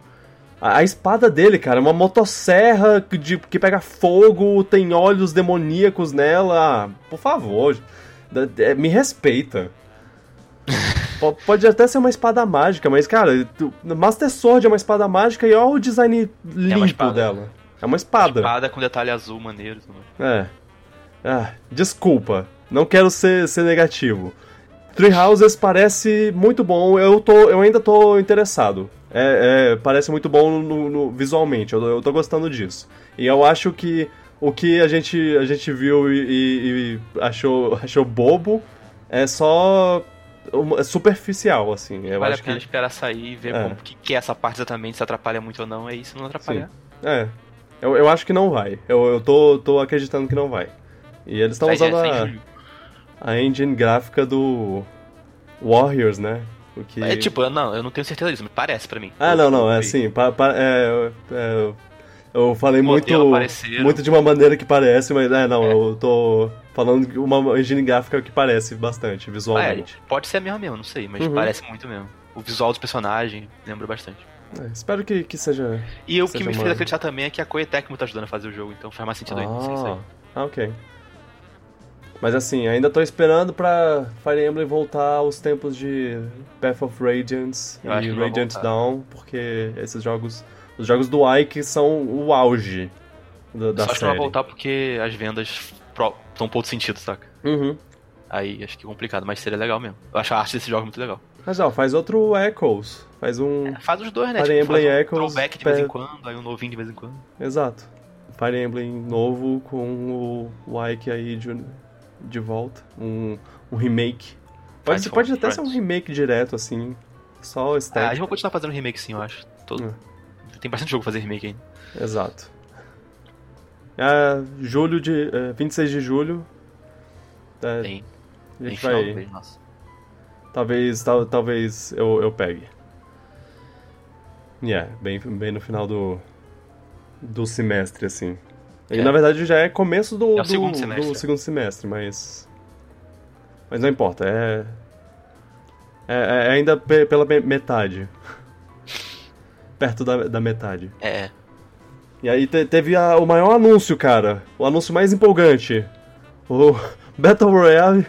A, a espada dele, cara, é uma motosserra que, de- que pega fogo, tem olhos demoníacos nela. Ah, por favor. É, me respeita. [laughs] Po- Pode até ser uma espada mágica, mas, cara, Master Sword é uma espada mágica e olha o design limpo espada. dela. É uma espada. Espada com detalhe azul maneiro também. É. Ah, desculpa. Não quero ser, ser negativo. Three Houses parece muito bom. Eu, tô, eu ainda tô interessado. É, é, parece muito bom no- no- visualmente. Eu, eu tô gostando disso. E eu acho que o que a gente, a gente viu e, e- e achou, [laughs] achou bobo é só é superficial, assim. Eu vale a pena que. esperar sair e ver É. como que, que é essa parte exatamente, se atrapalha muito ou não, é isso, não atrapalhar. É. Eu, eu acho que não vai. Eu, eu tô, tô acreditando que não vai. E eles estão Sai- usando a. a engine gráfica do Warriors, né? O que... É tipo, não, eu não tenho certeza disso, mas parece pra mim. Ah, Eu- não, não, é assim, pa- pa- é, é, eu falei muito, muito de uma maneira que parece, mas é, não, eu tô falando de uma engine gráfica que parece bastante, Ah, é, visualmente. pode ser a mesma mesmo, não sei, mas Uhum. parece muito mesmo. O visual dos personagens lembra bastante. É, espero que, que seja... E o que me uma- fez acreditar também é que a Koei Tecmo tá ajudando a fazer o jogo, então faz mais sentido isso aí. Ah, ah, ok. Mas assim, ainda tô esperando pra Fire Emblem voltar aos tempos de Path of Radiance Eu e Radiant. Dawn, porque esses jogos, os jogos do Ike são o auge da, da Só acho que vai série. voltar porque as vendas estão um pouco sentido, saca? Uhum. Aí acho que é complicado, mas seria legal mesmo. Eu acho a arte desse jogo muito legal. Mas ó, faz outro Echoes, faz um... Faz os dois, né? Fire Tipo, faz Emblem um Echoes, throwback de vez em quando, aí um novinho de vez em quando. Exato. Fire Emblem novo com o, o Ike aí de, de volta, um, um remake. Pode, pode até ser um Friends. remake direto, assim, só Ah, a estética. gente vai continuar fazendo remake sim, eu acho. Todo... É. Tem bastante jogo pra fazer remake ainda. Exato. É, julho de. É, 26 de julho. É, Tem, a tem gente do vai. mês, nossa. Talvez, tal, talvez eu, eu pegue. Yeah, bem, bem no final do. do semestre, assim. E É. na verdade já é começo do, É o do, segundo semestre. do segundo semestre, mas. Mas não importa, é. É, é ainda pe- pela me- metade. [laughs] perto da, da metade. É. E aí te, teve a, o maior anúncio, cara. O anúncio mais empolgante. O [laughs] Battle Royale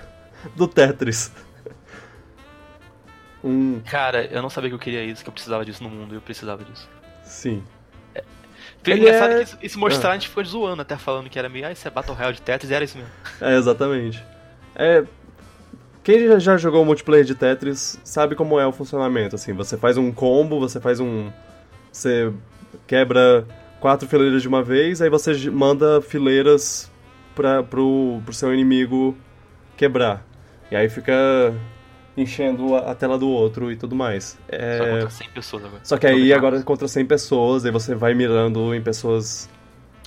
do Tetris. [laughs] Um... Cara, eu não sabia que eu queria isso, que eu precisava disso no mundo, eu precisava disso. Sim. É. Foi engraçado é... que isso, mostrar, ah. a gente ficou zoando até falando que era meio, ah, isso é Battle Royale de Tetris, era isso mesmo. [laughs] É, exatamente. É, quem já jogou multiplayer de Tetris sabe como é o funcionamento, assim, você faz um combo, você faz um... Você quebra quatro fileiras de uma vez, aí você manda fileiras pra, pro, pro seu inimigo quebrar. E aí fica enchendo a, tela do outro e tudo mais. É... Só contra 100 pessoas agora. Só que aí agora contra 100 pessoas, aí você vai mirando em pessoas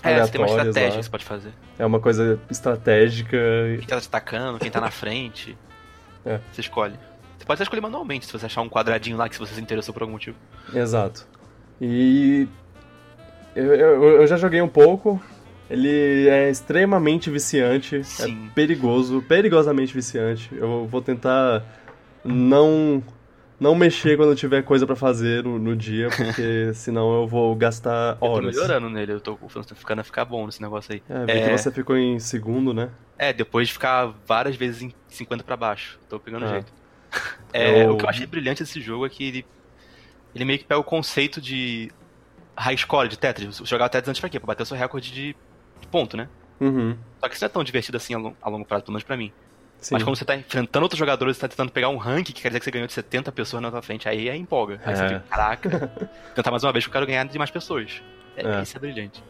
é. Você tem uma estratégia lá. que você pode fazer. É uma coisa estratégica. Quem tá destacando, quem tá na frente. [laughs] É. Você escolhe. Você pode até escolher manualmente, se você achar um quadradinho lá que você se interessou por algum motivo. Exato. E. Eu, eu, eu já joguei um pouco. Ele é extremamente viciante. É Sim. É perigoso, perigosamente viciante. Eu vou tentar não não mexer quando tiver coisa para fazer no, no, dia, porque [laughs] senão eu vou gastar horas. Eu tô melhorando nele, eu tô ficando a ficar bom nesse negócio aí. É, é... que você ficou em segundo, né? É, depois de ficar várias vezes em 50 para baixo. Tô pegando é. jeito. É, eu... O que eu achei brilhante desse jogo é que ele, ele meio que pega o conceito de high score de Tetris. Jogar Tetris antes pra quê? Pra bater o seu recorde de, de ponto, né? Uhum. Só que isso não é tão divertido assim a longo, a longo prazo, pelo menos pra mim. Sim. Mas quando você tá enfrentando outros jogadores, você tá tentando pegar um rank, que quer dizer que você ganhou de 70 pessoas na tua frente, aí é empolga. Aí é. você fica, caraca, tentar mais uma vez que eu quero ganhar de mais pessoas. É, é. Isso é brilhante.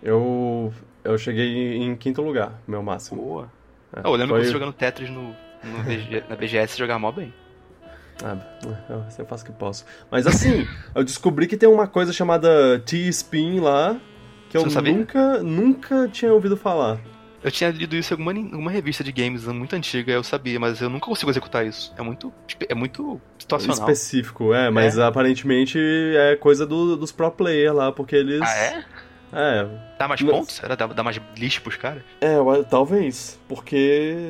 Eu. Eu cheguei em quinto lugar, meu máximo. Boa. É, eu lembro foi... que você jogando Tetris no, no na BGS jogar mó bem. Ah, eu, eu faço o que posso. Mas assim, eu descobri que tem uma coisa chamada T-Spin lá, que você eu nunca, nunca tinha ouvido falar. Eu tinha lido isso em alguma, alguma revista de games muito antiga, eu sabia, mas eu nunca consigo executar isso. É muito, tipo, é muito situacional. Específico, é, mas é. aparentemente é coisa do, dos pro player lá, porque eles. Ah, é? É. Dá mais pontos? Era dá, dá mais lixo pros caras? É, talvez. Porque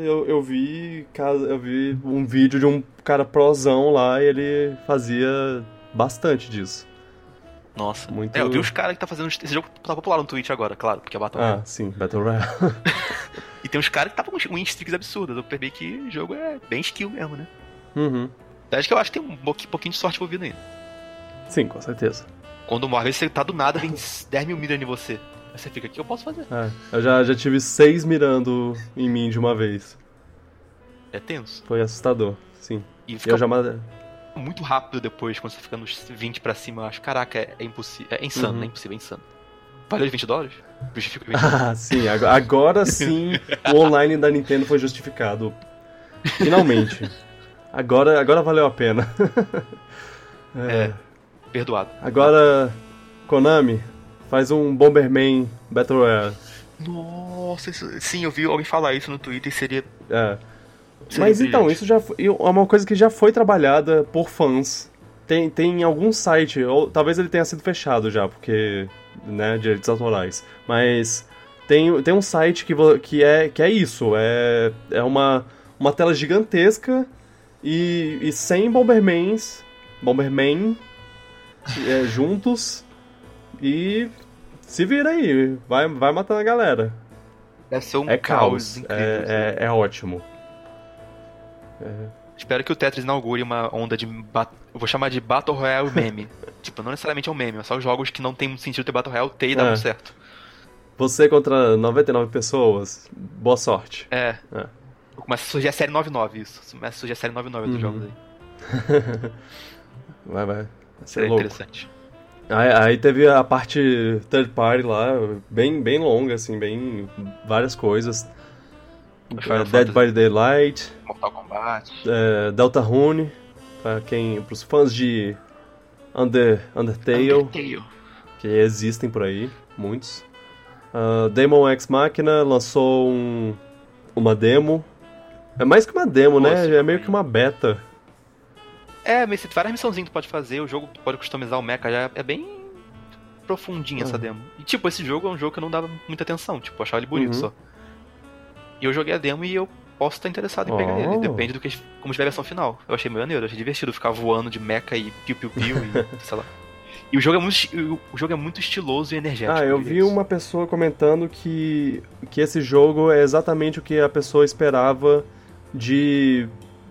eu, eu vi. Eu vi um vídeo de um cara prosão lá e ele fazia bastante disso. Nossa. Muito... É, eu vi os caras que tá fazendo. Esse jogo tá popular no Twitch agora, claro, porque é Battle Royale. Ah, sim, Battle Royale. [laughs] e tem uns caras que tá com win streaks absurdas. Eu percebi que o jogo é bem skill mesmo, né? Uhum. Acho que eu acho que tem um pouquinho de sorte envolvida aí. Sim, com certeza. Quando morre, você tá do nada, vem 10 mil mirando em você. Aí você fica, o que eu posso fazer? É, eu já, já tive 6 mirando em mim de uma vez. É tenso. Foi assustador, sim. E fica... eu já muito rápido depois, quando você fica nos 20 pra cima, eu acho, caraca, é, é impossível. É insano, uhum. é impossível, é insano. Valeu de 20 dólares? Justifica 20 dólares. Ah, sim, agora sim o online da Nintendo foi justificado. Finalmente. Agora, agora valeu a pena. [laughs] é. é, perdoado. Agora, Konami, faz um Bomberman Battle Royale. Nossa, isso, sim, eu vi alguém falar isso no Twitter e seria. É. Mas então, isso já foi, é uma coisa que já foi trabalhada por fãs. Tem, tem algum site, ou talvez ele tenha sido fechado já, porque, né, direitos autorais. Mas tem, tem um site que, que, é, que é isso, é, é uma, uma tela gigantesca e, e 100 Bombermans, Bomberman é, [laughs] juntos e se vira aí, vai, vai matando a galera. Deve ser um é caos, caos incrível, é, é, é ótimo. É. Espero que o Tetris inaugure uma onda de. Eu vou chamar de Battle Royale meme. [laughs] tipo, não necessariamente é um meme, é só jogos que não tem sentido ter Battle Royale ter e é. dar certo. Você contra 99 pessoas, boa sorte. É. é. Começa a surgir a série 99, isso. Começa a surgir a série 99 uhum. dos jogos aí. [laughs] vai, vai. vai Seria interessante. Aí, aí, teve a parte third party lá, bem, bem longa, assim, bem. várias coisas. É, Dead by Daylight. Mortal Kombat. É, Deltarune, para quem, pros fãs de Under, Undertale, Undertale, que existem por aí, muitos. Uh, Demon X Machina lançou um, uma demo. É mais que uma demo, né? Nossa, né? É meio que uma beta. É, mas várias missãozinhas que tu pode fazer, o jogo pode customizar o mecha, já é bem profundinha essa demo. E tipo, esse jogo é um jogo que eu não dava muita atenção, tipo, eu achava ele bonito uhum. só. E eu joguei a demo e eu posso estar interessado em oh. pegar ele. Depende do que como estiver a versão final. Eu achei meio maneiro, achei divertido ficar voando de mecha e piu-piu-piu e [laughs] sei lá. E o jogo é muito, o jogo é muito estiloso e energético. Ah, eu vi uma pessoa comentando que, que esse jogo é exatamente o que a pessoa esperava de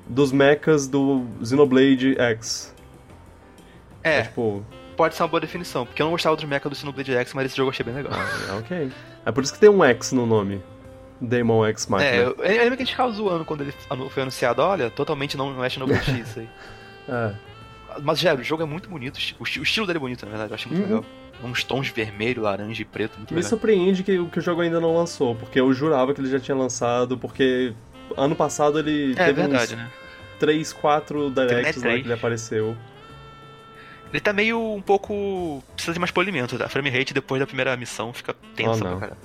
dos mechas do Xenoblade X. É, É, tipo, pode ser uma boa definição, porque eu não gostava dos mechas do Xenoblade X, mas esse jogo eu achei bem legal. ah, ok. É por isso que tem um X no nome. Demon X Machina. É, eu, eu lembro que a gente ficava zoando quando ele foi anunciado, olha, totalmente não, é Xenoblade X isso aí. [laughs] É. Mas, já, o jogo é muito bonito, o o, esti- o estilo dele é bonito, na verdade, eu achei muito Uhum. legal. Uns tons vermelho, laranja e preto, muito Me legal. surpreende que, o- que o jogo ainda não lançou, porque eu jurava que ele já tinha lançado, porque ano passado ele É teve verdade, uns né? 3, 4 directs lá E3. que ele apareceu. Ele tá meio um pouco. precisa de mais polimento, tá? Frame rate depois da primeira missão fica tensa Oh, pra caraca.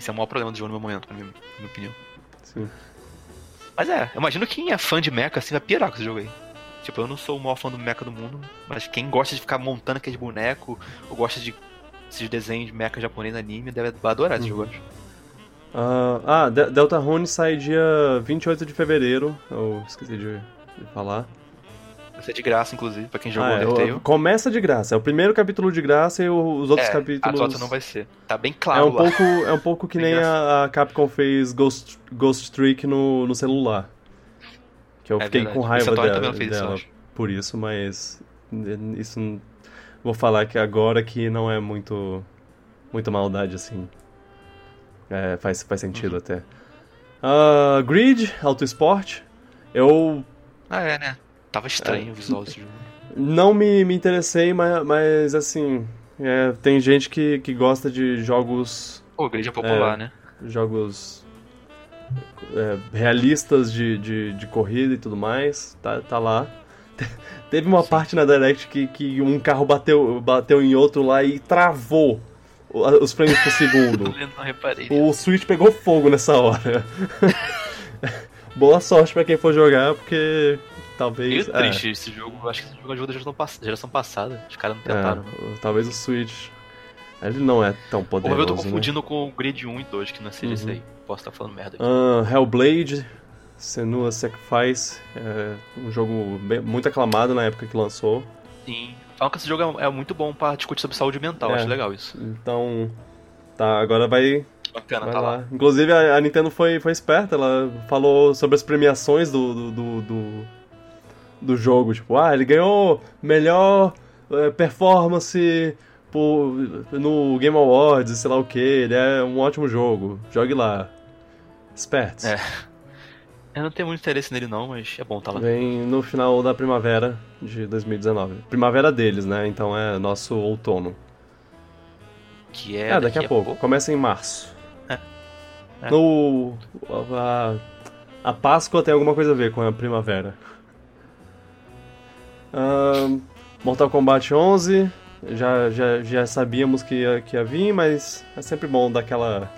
Esse é o maior problema do jogo no meu momento, na minha, na minha opinião. Sim. Mas é, eu imagino quem é fã de mecha assim vai pirar com esse jogo aí. Tipo, eu não sou o maior fã do mecha do mundo, mas quem gosta de ficar montando aqueles bonecos, ou gosta de esses desenhos de mecha japonês anime, deve adorar esse Uhum. jogo. eu acho. Ah, ah, De- Deltarune sai dia 28 de fevereiro. Eu esqueci de, de falar. Vai ser de graça, inclusive, pra quem jogou Ah, é, Undertale. começa de graça. É o primeiro capítulo de graça e os outros é, capítulos. A Tota não vai ser. Tá bem É claro um lá. pouco, é um pouco que nem a, a Capcom fez Ghost, Ghost Trick no, no celular. Que eu É fiquei verdade. com raiva dela, também fez isso, por isso, mas isso vou falar que agora que não é muito muita maldade assim. É, faz, faz sentido Uhum. até. Ah, Grid, Auto Esporte. Eu Ah, é, né? Tava É. estranho o visual desse jogo. não me, me interessei, mas, mas assim, é, tem gente que, que gosta de jogos Pô, o grid é popular, né? jogos é, realistas de, de, de corrida e tudo mais, tá, tá lá. [laughs] Teve uma parte na Direct que, que um carro bateu, bateu em outro lá e travou os frames por segundo. [laughs] Eu não reparei. O Switch pegou fogo nessa hora. [laughs] Boa sorte pra quem for jogar, porque talvez. Meio é, triste esse jogo. Acho que esse jogo é jogo da geração, pass- geração passada. Os caras não é, tentaram. o- talvez o Switch. Ele não é tão Ou poderoso. eu tô né? confundindo com o Grid 1 e 2, que não seja Uhum. esse aí. Posso estar falando merda aqui. Ah, Hellblade, Senua Sacrifice, é um jogo bem- muito aclamado na época que lançou. Sim. Falam que esse jogo é é muito bom pra discutir sobre saúde mental. É. Acho legal isso. Então, tá, agora vai, Bacana, vai tá lá. lá. Inclusive a, a Nintendo foi, foi esperta, ela falou sobre as premiações do, do, do, do, do jogo. Tipo, ah, ele ganhou melhor eh, performance por, no Game Awards, sei lá o que. Ele é um ótimo jogo, jogue lá. Espertos. É. Eu não tenho muito interesse nele não, mas é bom tá lá. Vem no final da primavera de 2019. Primavera deles, né? Então é nosso outono. Que é, É, daqui, a pouco. Começa em março. É. É. No. A, a Páscoa tem alguma coisa a ver com a primavera. Ahn, Mortal Kombat 11. Já, já, já sabíamos que ia, que ia vir, mas é sempre bom dar aquela.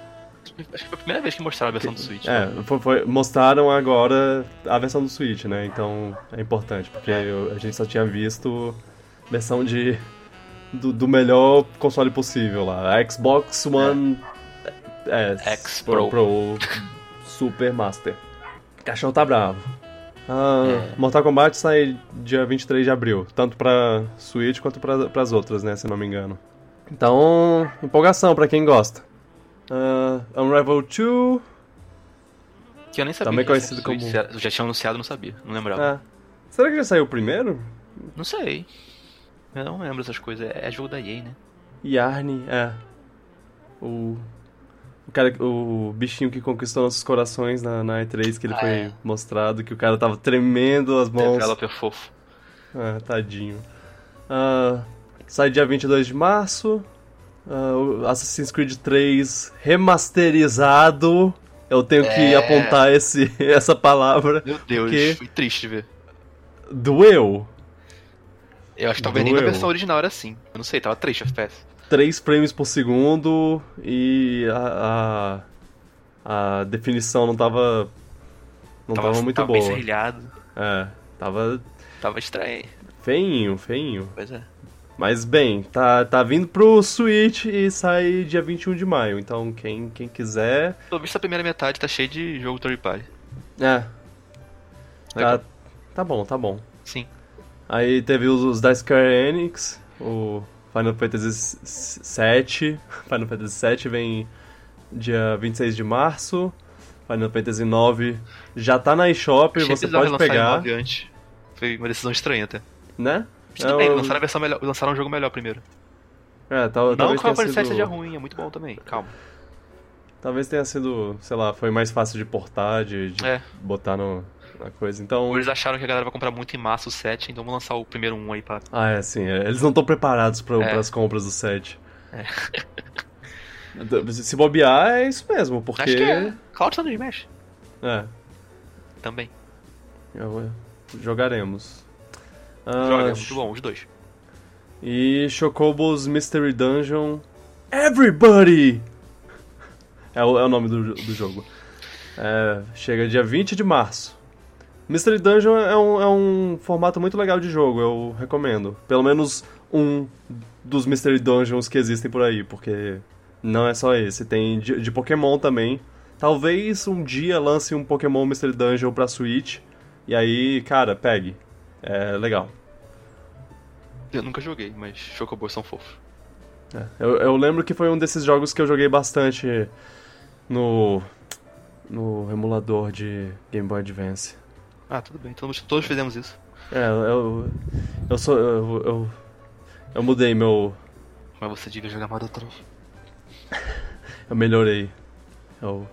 Acho que foi a primeira vez que mostraram a versão do Switch. É, né? foi- foi- mostraram agora a versão do Switch, né? Então é importante, porque eu- a gente só tinha visto versão de do, do melhor console possível lá. A Xbox One é, X Pro. Super Master. O cachorro tá bravo. Ah, É. Mortal Kombat sai dia 23 de abril, tanto pra Switch quanto pra, pras outras, né, se não me engano. Então, empolgação pra quem gosta. Ah, Unravel 2, Que eu nem sabia. Também conhecido Switch. como- Se Já tinha anunciado, não sabia. Não lembrava. É. Será que já saiu o primeiro? Não sei. Eu não lembro essas coisas. É jogo da EA, né? Yarny, é. O. O, cara, o bichinho que conquistou nossos corações na, na E3, que ele Ah, foi é. mostrado, que o cara tava tremendo as mãos. Developer fofo. Ah, tadinho. Ah, sai dia 22 de março. O Assassin's Creed 3 remasterizado. Eu tenho que É. apontar esse, [laughs] essa palavra. Meu Deus, Que- foi triste ver. Doeu. Eu acho que talvez nem na versão original era assim. Eu não sei, tava 3 FPS. 3 frames por segundo e a, a, a definição não tava. Não tava, muito tava boa. bem serrilhado. É, tava Tava estranho. feinho, feinho. Pois é. Mas bem, tá, tá vindo pro Switch e sai dia 21 de maio. Então quem, quem quiser. Pelo visto, a primeira metade tá cheia de jogo third party. É. Tá, Legal. tá bom, tá bom. Sim. Aí teve os, os da Square Enix, o Final Fantasy VII. Final Fantasy VII vem dia 26 de março. Final Fantasy IX já tá na eShop, você pode pegar, em 9 antes. Foi uma decisão estranha até. né? Tudo bem, o- lançaram a versão melhor, lançaram um jogo melhor primeiro. É, tal, Não que o Final Fantasy VII seja ruim, é muito bom também, calma. Talvez tenha sido, sei lá, foi mais fácil de portar, de, de É. botar no, na coisa. Então. Eles acharam que a galera vai comprar muito em massa o 7, então vamos lançar o primeiro um aí pra. Ah, é, sim. é, Eles não estão preparados para É. as compras do set. [laughs] Se bobear, é isso mesmo, porque. Acho que é. Cloud Smash. É, Também. eu- jogaremos. Ah, Joga, é muito bom, os dois. E Chocobo's Mystery Dungeon. Everybody! [laughs] É o, é o nome do, do jogo. É, chega dia 20 de março. Mystery Dungeon é um, é um formato muito legal de jogo, eu recomendo. Pelo menos um dos Mystery Dungeons que existem por aí, porque não é só esse. Tem de, de Pokémon também. Talvez um dia lance um Pokémon Mystery Dungeon pra Switch. E aí, cara, pegue. É legal. Eu nunca joguei, mas Chocobos são fofos. É, eu, eu lembro que foi um desses jogos que eu joguei bastante no, no emulador de Game Boy Advance. Ah, tudo bem, todos, todos fizemos isso. É, eu, eu sou. Eu, eu, eu mudei meu. Mas você devia jogar Mario 3. [laughs] Eu melhorei. Eu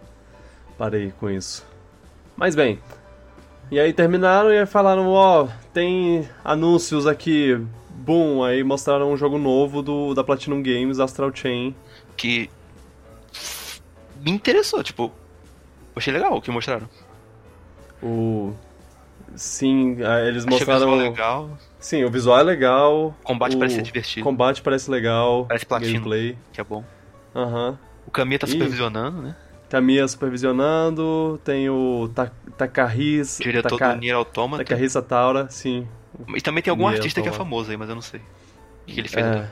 parei com isso. Mas bem. E aí terminaram e aí falaram: Ó, tem anúncios aqui. Boom, aí mostraram um jogo novo do, da Platinum Games, Astral Chain. Que. Me interessou, tipo. Achei legal o que mostraram. O. Sim, ah, eles Achei o mostraram. visual legal. Sim, o visual é legal. O combate o parece ser divertido. combate parece legal. Parece platino. Gameplay. Que é bom. Aham. O Kamiya tá Ih. supervisionando, né? Kamiya supervisionando. Tem o Ta Takahisa. Diretor Taka- do Nier Automata. Takahisa Taura, sim. E também tem algum Nier artista que é Automata. famoso aí, mas eu não sei. O que que ele fez É.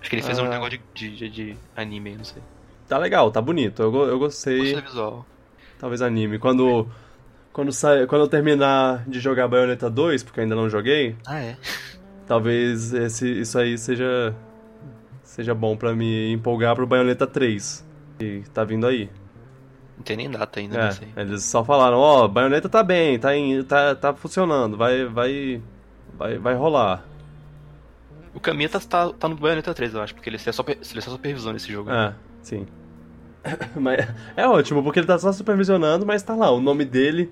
Acho que ele fez um Ah. negócio de, de, de anime aí, não sei. Tá legal, tá bonito. Eu, eu gostei. Gostei do visual. Talvez anime. Quando. Quando, sai, quando eu terminar de jogar Bayonetta 2, porque eu ainda não joguei, Ah, é? talvez esse, isso aí seja. Seja bom pra me empolgar pro Bayonetta 3. Que tá vindo aí. Não tem nem data ainda, É, eles só falaram, ó, Bayonetta tá bem, tá, em, tá, tá funcionando, vai, vai, vai, vai rolar. O Kamiya tá, tá, tá no Bayonetta 3, eu acho, porque ele é só, ele é só supervisão nesse jogo. É, sim. [coughs] mas é ótimo, porque ele tá só supervisionando, mas tá lá, o nome dele...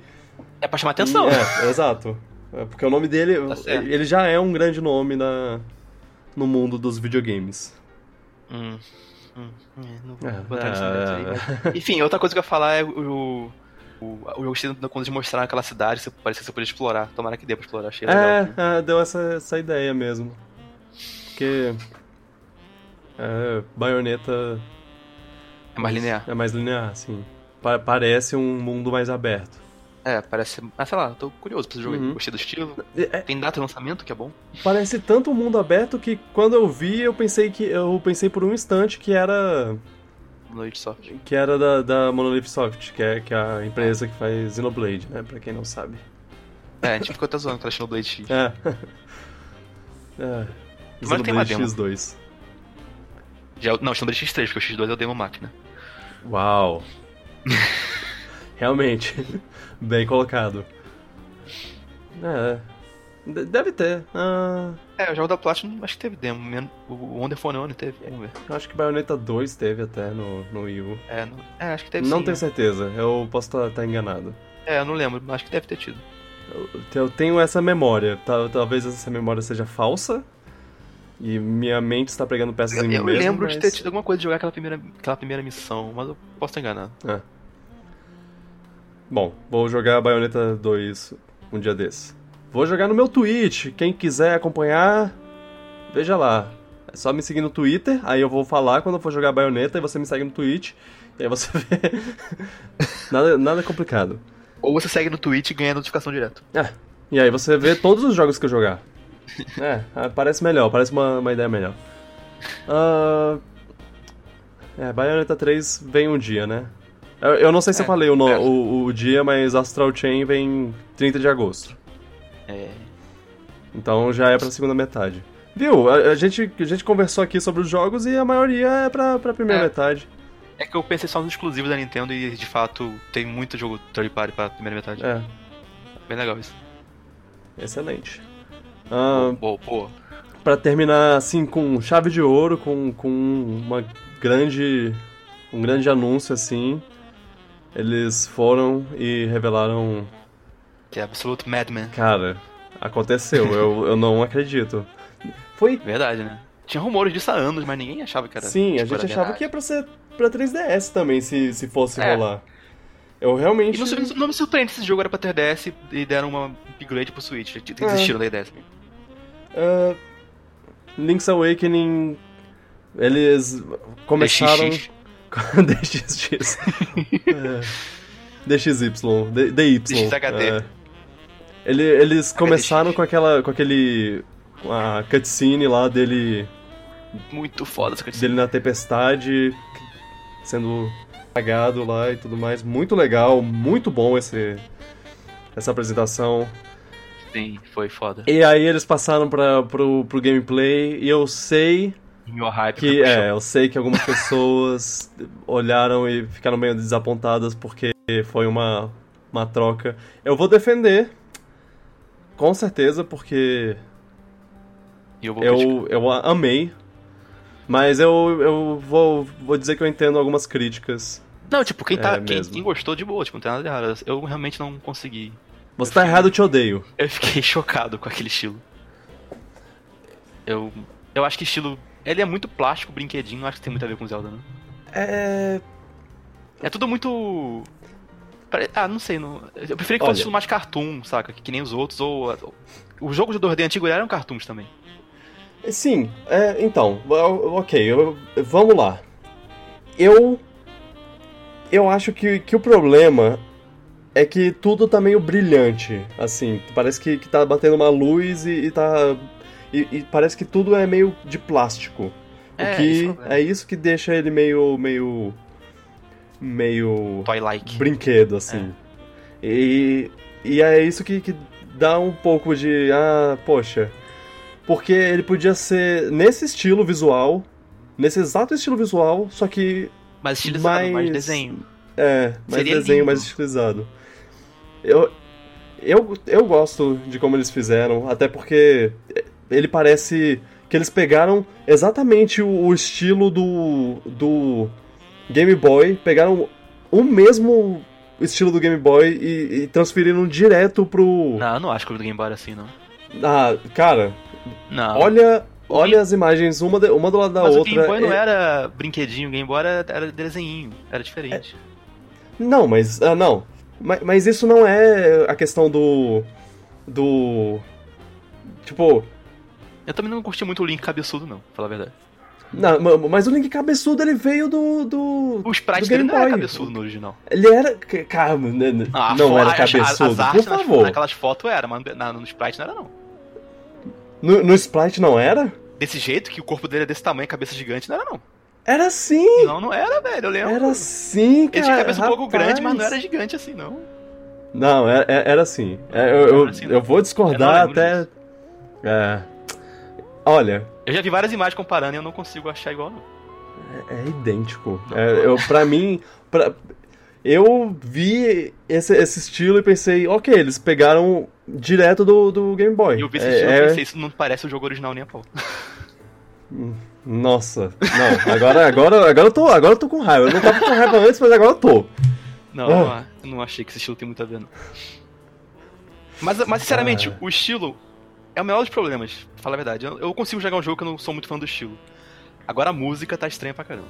É pra chamar atenção. É, exato. É, porque o nome dele, Tá ele já é um grande nome na, no mundo dos videogames. Hum, hum, é, não vou É, botar é, aí, mas- Enfim, outra coisa que eu ia falar é o. O, o jogo gostei quando eles mostraram aquela cidade, você, parecia que você podia explorar. Tomara que dê pra explorar, achei legal. É, é, deu essa, essa ideia mesmo. Porque... É, Bayonetta É mais linear. É mais linear, sim. Pa- parece um mundo mais aberto. É, parece. Mas sei lá, tô curioso pra esse jogo. Uhum. Gostei do estilo. É- é- Tem data de lançamento, que é bom. parece tanto um mundo aberto que quando eu vi, eu pensei que eu pensei por um instante que era Noite Soft. que era da, da Monolith Soft, que é, que é a empresa que faz Xenoblade, né? Pra quem não sabe. É, a gente ficou até zoando com a Xenoblade X. É. [laughs] é. Xenoblade demo. X2. Já, não, Xenoblade X3, porque o X2 é o demo máquina. Uau. Realmente. Bem colocado. É. de- Deve ter. Ah, É, o jogo da Platinum acho que teve demo. O Wonderful One teve, vamos ver. eu acho que Bayonetta 2 teve até no, no Wii U. É, não, é acho que teve Não sim, tenho né? certeza, eu posso estar enganado. É, eu não lembro, mas acho que deve ter tido. Eu, eu tenho essa memória, tal- talvez essa memória seja falsa e minha mente está pregando peças Eu, em mim eu mesmo. lembro mas... de ter tido alguma coisa de jogar aquela primeira, aquela primeira missão, mas eu posso estar enganado. É. Bom, vou jogar Bayonetta 2 um dia desse. Vou jogar no meu Twitch, quem quiser acompanhar, veja lá. É só me seguir no Twitter, aí eu vou falar quando eu for jogar Bayonetta e você me segue no Twitch, e aí você [laughs] vê. nada, nada complicado. Ou você segue no Twitch e ganha notificação direto. É. E aí você vê todos os jogos que eu jogar. É, ah, parece melhor, parece uma, uma ideia melhor. Ah, é, Bayonetta 3 vem um dia, né? Eu, eu não sei se eu É, falei o, no- é. o, o dia, mas Astral Chain vem 30 de agosto. É. Então já é pra segunda metade. Viu? A, a gente, a gente conversou aqui sobre os jogos e a maioria é pra, pra primeira É. metade. É que eu pensei só nos exclusivos da Nintendo e de fato tem muito jogo third party pra primeira metade. É, Bem legal isso. excelente. Ah, Pô, pô. Pra terminar assim com chave de ouro, com, com uma grande um grande anúncio assim, eles foram e revelaram, Que é Absolute Madman. cara, aconteceu, eu, eu não acredito. Foi Verdade, né? Tinha rumores disso há anos, mas ninguém achava que era. Sim, a tipo, gente era achava verdade. que ia pra ser pra 3DS também, se, se fosse É. rolar. Eu realmente. E não, não me surpreende se esse jogo era pra ter DS e deram uma upgrade pro Switch. Desistiram da ideia. Ah, Link's Awakening. Eles começaram. DXX. DXX. [laughs] é. DXY. D- DY. DXHD. é. Ele- eles começaram com aquela. com aquele. com a cutscene lá dele. Muito foda essa coisa. dele na tempestade. Sendo apagado lá e tudo mais. Muito legal, muito bom esse. Essa apresentação. Sim, foi foda. E aí eles passaram pra, pro, pro gameplay e eu sei Meu hype que é, eu sei que algumas pessoas [laughs] olharam e ficaram meio desapontadas porque foi uma, uma troca. Eu vou defender, com certeza, porque eu eu, eu a- amei. Mas eu, eu vou, vou dizer que eu entendo algumas críticas. Não, tipo, quem, tá, É quem, quem gostou de boa, tipo, não tem nada de errado. Eu realmente não consegui. Você tá errado, eu te odeio. Eu fiquei [laughs] chocado com aquele estilo. Eu. Eu acho que estilo. Ele é muito plástico, brinquedinho, não acho que tem muito a ver com Zelda, não. É. É tudo muito. Ah, não sei. Não... Eu preferia que Olha. fosse estilo mais cartoon, saca? Que, que nem os outros. Ou. Os jogos de 2D antigo eram cartoons também. Sim, é, então, o- ok, eu- vamos lá. Eu. Eu acho que, que o problema é que tudo tá meio brilhante, assim, parece que, que tá batendo uma luz e, e tá. E, e parece que tudo é meio de plástico. É, o que esse é é isso que deixa ele meio. meio. meio. Toy-like. brinquedo, assim. E, e é isso que, que dá um pouco de. Ah, poxa. Porque ele podia ser nesse estilo visual, nesse exato estilo visual, só que. Mais estilizado, mais, mais- desenho. É, mais Seria desenho, lindo. mais estilizado. Eu, eu, eu gosto de como eles fizeram, até porque ele parece que eles pegaram exatamente o, o estilo do, do Game Boy, pegaram o mesmo estilo do Game Boy e, e transferiram direto pro. Não, eu não acho que o do Game Boy era assim, não. Ah, cara, Não. olha, olha Game- as imagens, uma, de- uma do lado da Mas outra. o Game Boy não é- era brinquedinho, o Game Boy era, era desenhinho, era diferente. Não, mas. Ah, não. Mas, mas isso não é a questão do. Do. Tipo. Eu também não curti muito o Link cabeçudo, não, pra falar a verdade. Não, ma- mas o Link Cabeçudo ele veio do. do O sprite do dele não era cabeçudo no original. Ele era. c- Cara, né, né, Ah, não era as- as- cabeçudo, as artes por nas- favor. Naquelas fotos era, mas na- no sprite não era, não. No, no Sprite não era? Desse jeito, que o corpo dele é desse tamanho, cabeça gigante, não era, não. Era sim! Não, não era, velho, eu lembro. Era sim, Ele cara. tinha a cabeça um pouco grande, mas não era gigante assim, não. Não, era, era assim. É, eu, eu, Era assim, eu vou Eu discordar lembro até. É. Olha, Eu já vi várias imagens comparando e eu não consigo achar igual, não. É, é idêntico. É, eu, pra mim, pra, eu vi esse, esse estilo e pensei, ok, eles pegaram direto do, do Game Boy. E eu vi esse É- estilo e é- pensei, isso não parece o jogo original nem a pau. Nossa, não, agora, agora, agora, eu tô, agora eu tô com raiva. Eu não tava com raiva antes, mas agora eu tô. Não, Ah. eu não, não achei que esse estilo tem muito a ver, não. Mas, mas sinceramente, Ah. o estilo é o menor dos problemas, pra falar a verdade. Eu, eu consigo jogar um jogo que eu não sou muito fã do estilo. Agora a música tá estranha pra caramba.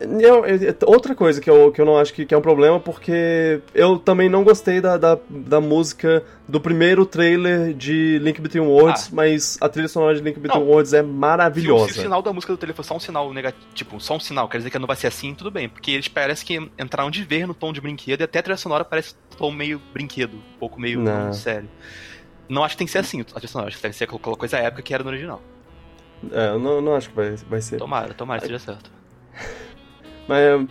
Eu- eu- outra coisa que eu, que eu não acho que, que é um problema, porque eu também não gostei da, da, da música do primeiro trailer de Link Between Worlds, mas a trilha sonora de Link Between Ah. Não. Worlds é Se, maravilhosa. se o sinal da música do telefone só um sinal negativo, tipo, só um sinal, quer dizer que não vai ser assim, tudo bem. Porque eles parecem que entraram de ver no tom de brinquedo e até a trilha sonora parece tom meio brinquedo, um pouco meio Não. sério. Não acho que tem que ser assim a trilha sonora, acho que deve ser aquela coisa épica que era no original. É, eu não, não acho que vai, vai ser. Tomara, tomara, seja certo. Mas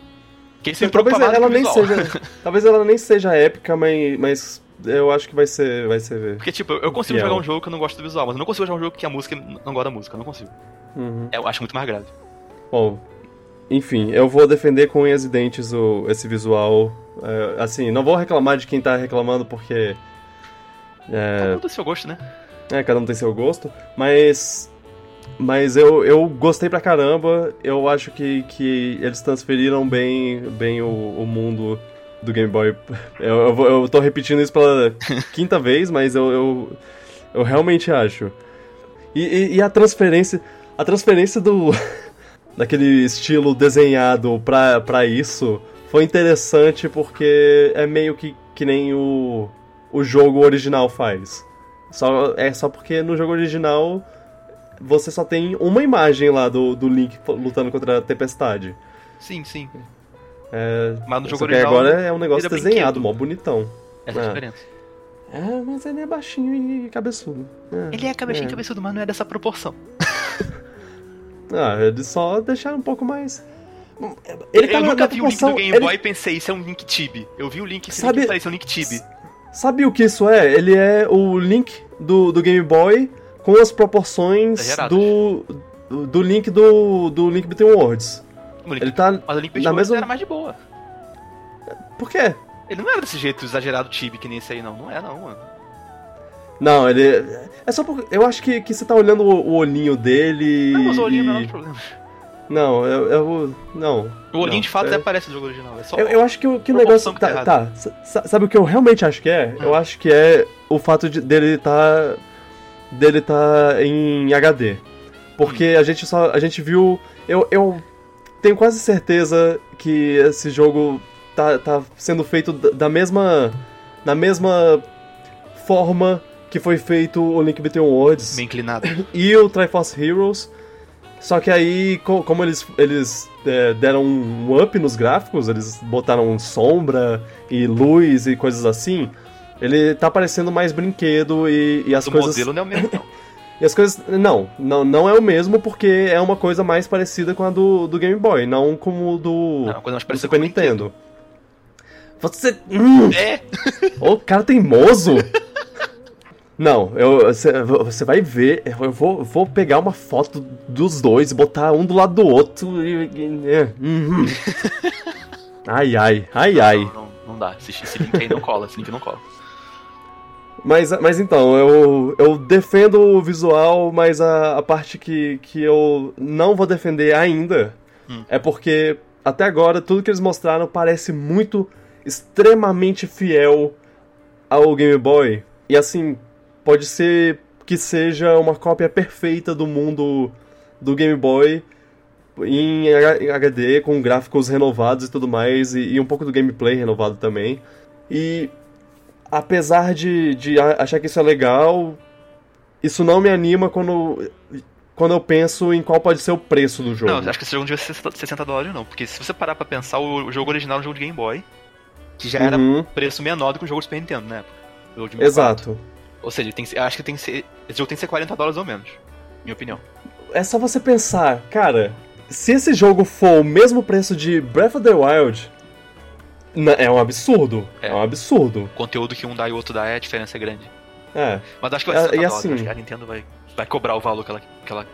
Porque isso me talvez ela nem seja. [laughs] talvez ela nem seja épica, mas, mas eu acho que vai ser. Vai ser Porque, tipo, eu consigo jogar um jogo que eu não gosto do visual, mas eu não consigo jogar um jogo que a música não gosta da música. Eu não consigo. Uhum. Eu acho muito mais grave. Bom, enfim, eu vou defender com unhas e dentes o, esse visual. É, assim, não vou reclamar de quem tá reclamando porque. Cada É, um do seu gosto, né? é, cada um tem seu gosto, mas. Mas eu, eu gostei pra caramba. Eu acho que, que eles transferiram bem, bem o, o mundo do Game Boy. [laughs] Eu, eu, eu tô repetindo isso pela [laughs] quinta vez, mas eu, eu, eu realmente acho. E, e- e a transferência. A transferência do. [laughs] daquele estilo desenhado pra, pra isso foi interessante porque é meio que, que nem o, o jogo original faz. Só, é só porque no jogo original você só tem uma imagem lá do, do Link lutando contra a tempestade. Sim, sim. É, Mas no jogo original. agora é um negócio desenhado, brinquedo. mó bonitão. Essa é a Ah. diferença. É, mas ele é baixinho e cabeçudo. É, Ele é cabecinho é. cabeçudo, mas não é dessa proporção. [laughs] Ah, eles só deixaram um pouco mais. Ele tá eu na- nunca vi o link do Game ele- Boy e pensei, isso é um Link Tibi. Eu vi o link esse Sabe- link parecia um Link Tibi. Sabe o que isso é? Ele é o Link do, do Game Boy com as proporções Exageradas. do, do, do Link do, do Link Between Worlds. Link, Ele tá. Mas o Link Between mesma- era mais de boa. Por quê? Ele não era desse jeito exagerado Tibi que nem esse aí, não. Não é, não, mano. Não, ele. É só porque. Eu acho que, que você tá olhando o, o olhinho dele. Não, mas o olhinho e... não é o problema. Não, eu. eu- não. O olhinho Não, de fato é- até aparece no jogo original. É só Eu, eu acho que o, que negócio. que tá Tá, tá. sa- Sabe o que eu realmente acho que é? Eu acho que é o fato de, dele tá. Dele tá em HD. Porque a gente só. A gente viu. Eu, eu tenho quase certeza que esse jogo tá, tá sendo feito da mesma. na mesma forma que foi feito o Link Between Worlds meio inclinado. e o Triforce Heroes. Só que aí, co- como eles, eles é, deram um up nos gráficos, eles botaram sombra e luz e coisas assim, ele tá parecendo mais brinquedo e, e as o coisas. modelo não é o mesmo, não. [laughs] E as coisas. Não, não, não é o mesmo porque é uma coisa mais parecida com a do, do Game Boy, não como o do, Não, uma coisa mais do parecida Super com o Nintendo. Você. Hum, É! Ô, cara teimoso! Não, eu, você, vai ver, eu vou, vou pegar uma foto dos dois, botar um do lado do outro e. e- é, uhum. [laughs] Ai, ai, ai, ai. Não, não, não dá. Esse, esse link aí não cola, esse link não cola. Mas, mas então, eu, eu defendo o visual, mas a, a parte que, que eu não vou defender ainda Hum. é porque até agora tudo que eles mostraram parece muito extremamente fiel ao Game Boy. E assim, pode ser que seja uma cópia perfeita do mundo do Game Boy em HD, com gráficos renovados e tudo mais, e, e um pouco do gameplay renovado também. E apesar de, de achar que isso é legal, isso não me anima quando, quando eu penso em qual pode ser o preço do jogo. Não, acho que esse jogo não devia ser 60 dólares, não. Porque se você parar pra pensar, o, jogo original é um jogo de Game Boy, que já era Uhum, preço menor do que o jogo do Super Nintendo, né? O jogo de 64. exato. Ou seja, tem acho que tem que ser. Esse jogo tem que ser 40 dólares ou menos. Minha opinião. É só você pensar, cara, se esse jogo for o mesmo preço de Breath of the Wild, é um absurdo. É, É. um absurdo. O conteúdo que um dá e o outro dá, é a diferença é grande. É. Mas acho que vai ser É, 60 e assim- Acho que a Nintendo vai, vai cobrar o valor que ela, que ela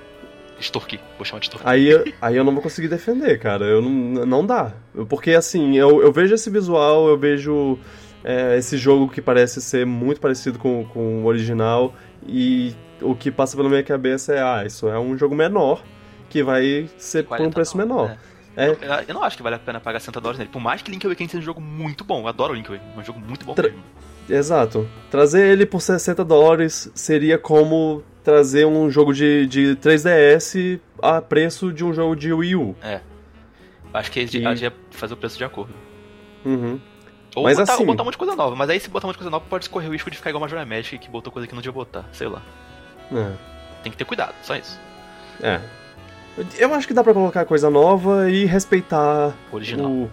extorquir. Vou chamar de extorquir. Aí, [laughs] aí eu não vou conseguir defender, cara. Eu não, não dá. Porque assim, eu, eu vejo esse visual, eu vejo é, esse jogo que parece ser muito parecido com, com o original. E o que passa pela minha cabeça é, ah, isso é um jogo menor que vai ser por um 40 preço menor. é. É. Eu, não acho que vale a pena pagar 60 dólares nele. Por mais que Link Awakening seja um jogo muito bom. Eu adoro Link Awakening. É um jogo muito bom Tra- mesmo. Exato. Trazer ele por 60 dólares seria como trazer um jogo de, de 3DS a preço de um jogo de Wii U. Acho que E- eles iam fazer o preço de acordo. Uhum. Ou, Mas botar, assim- ou botar um monte de coisa nova. Mas aí se botar um monte de coisa nova, pode escorrer o risco de ficar igual a Majora Magic que botou coisa que não devia botar. Sei lá. É. Tem que ter cuidado, só isso. É. Eu acho que dá pra colocar coisa nova e respeitar Original. o.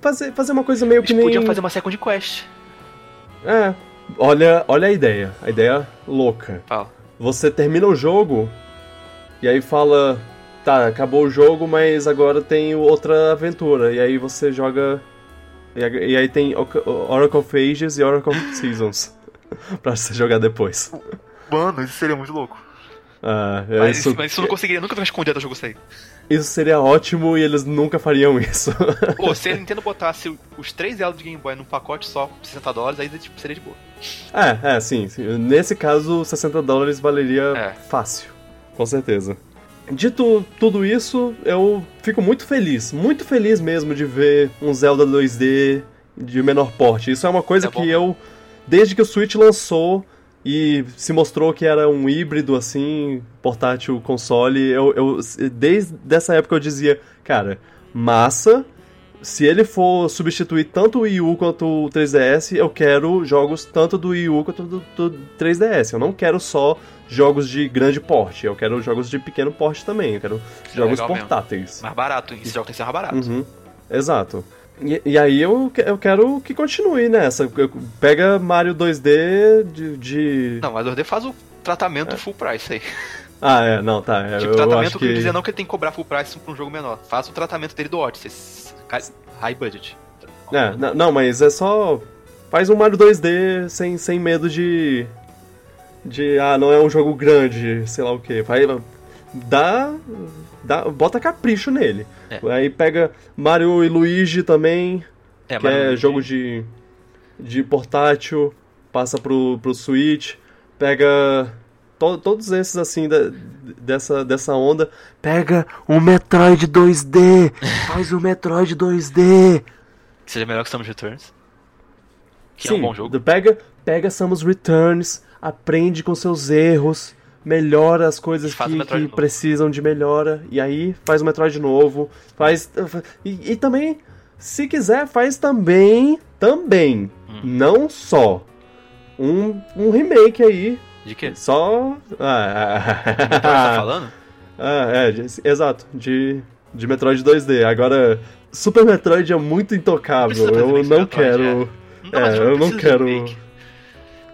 Fazer, fazer uma coisa meio Eles que nem. podiam fazer uma second quest. É. Olha, olha a ideia. A ideia louca. Fala. Você termina o jogo e aí fala. Tá, acabou o jogo, mas agora tem outra aventura. E aí você joga E, e aí tem Oracle of Ages e Oracle of Seasons [laughs] pra você jogar depois. Mano, isso seria muito louco. Ah, Mas, isso, mas isso não conseguiria nunca ficar escondido até o jogo sair. isso seria ótimo e eles nunca fariam isso. Pô, [laughs] se a Nintendo botasse os três Zelda de Game Boy num pacote só, por 60 dólares, aí tipo, seria de boa. é, é, sim, sim. Nesse caso, 60 dólares valeria É. fácil. Com certeza. Dito tudo isso, eu fico muito feliz, muito feliz mesmo de ver um Zelda 2D de menor porte. Isso é uma coisa É que eu, desde que o Switch lançou e se mostrou que era um híbrido assim, portátil console, eu, eu desde essa época eu dizia, cara, massa. Se ele for substituir tanto o Wii U quanto o 3DS, eu quero jogos tanto do Wii U quanto do, do 3DS. Eu não quero só jogos de grande porte, eu quero jogos de pequeno porte também. Eu quero jogos legal mesmo. portáteis. Mais barato, esse jogo tem que ser mais barato. Uhum, exato. E, e aí eu, eu quero que continue nessa. Pega Mario 2D de. de- Não, mas o 2D faz o tratamento full price aí. Ah, é, não, tá. é, tipo, tratamento que... que. dizer não que ele tem que cobrar full price pra um jogo menor. Faz o tratamento dele do Odyssey. High budget. É, n- não, mas é só. Faz um Mario 2D sem, sem medo de. De. Ah, não é um jogo grande, sei lá o que. Vai. Dá. Dá bota capricho nele. É. Aí pega Mario e Luigi também, É, que é jogo de. de portátil, passa pro, pro Switch, pega. to- todos esses assim da- dessa, dessa onda. Pega um Metroid 2D! [laughs] Faz o Metroid 2D! Que seja melhor que Samus Returns. Que Sim, é um bom jogo. Pega, pega Samus Returns, aprende com seus erros, melhora as coisas que, que precisam de melhora, e aí faz o Metroid novo, faz... E, e também, se quiser, faz também, também, Hum. não só, um, um remake aí, De quê? só... Ah, Metroid tá falando? ah, é, de- exato, de, de Metroid 2D. Agora, Super Metroid é muito intocável, Precisa fazer eu de não Metroid, quero... Não, É, o jogo eu não de quero-.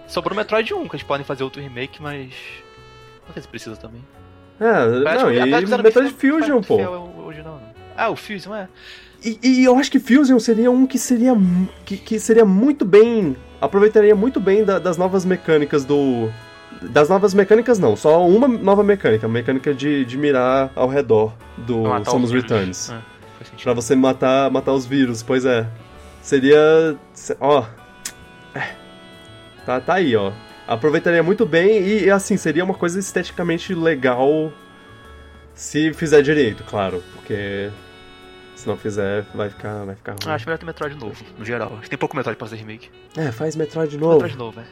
Sobrou o Metroid 1, que eles podem fazer outro remake, mas. Não sei se precisa também. É, Mas, não, tipo, e não Fusion, pô. fiel ao original, não. Ah, o Fusion é. E, e eu acho que Fusion seria um que seria que, que seria muito bem, aproveitaria muito bem da- das novas mecânicas do das novas mecânicas não, só uma nova mecânica, a mecânica de, de mirar ao redor do Pra matar Samus os vírus. Returns. É. Pra você matar matar os vírus, pois é. Seria se- ó. é. Tá tá aí, ó. Aproveitaria muito bem e assim, seria uma coisa esteticamente legal se fizer direito, claro, porque se não fizer vai ficar vai ficar ruim. Ah, acho melhor ter Metroid novo, no geral. Acho que tem pouco Metroid pra fazer remake. É, faz Metroid novo. Metroid novo, é.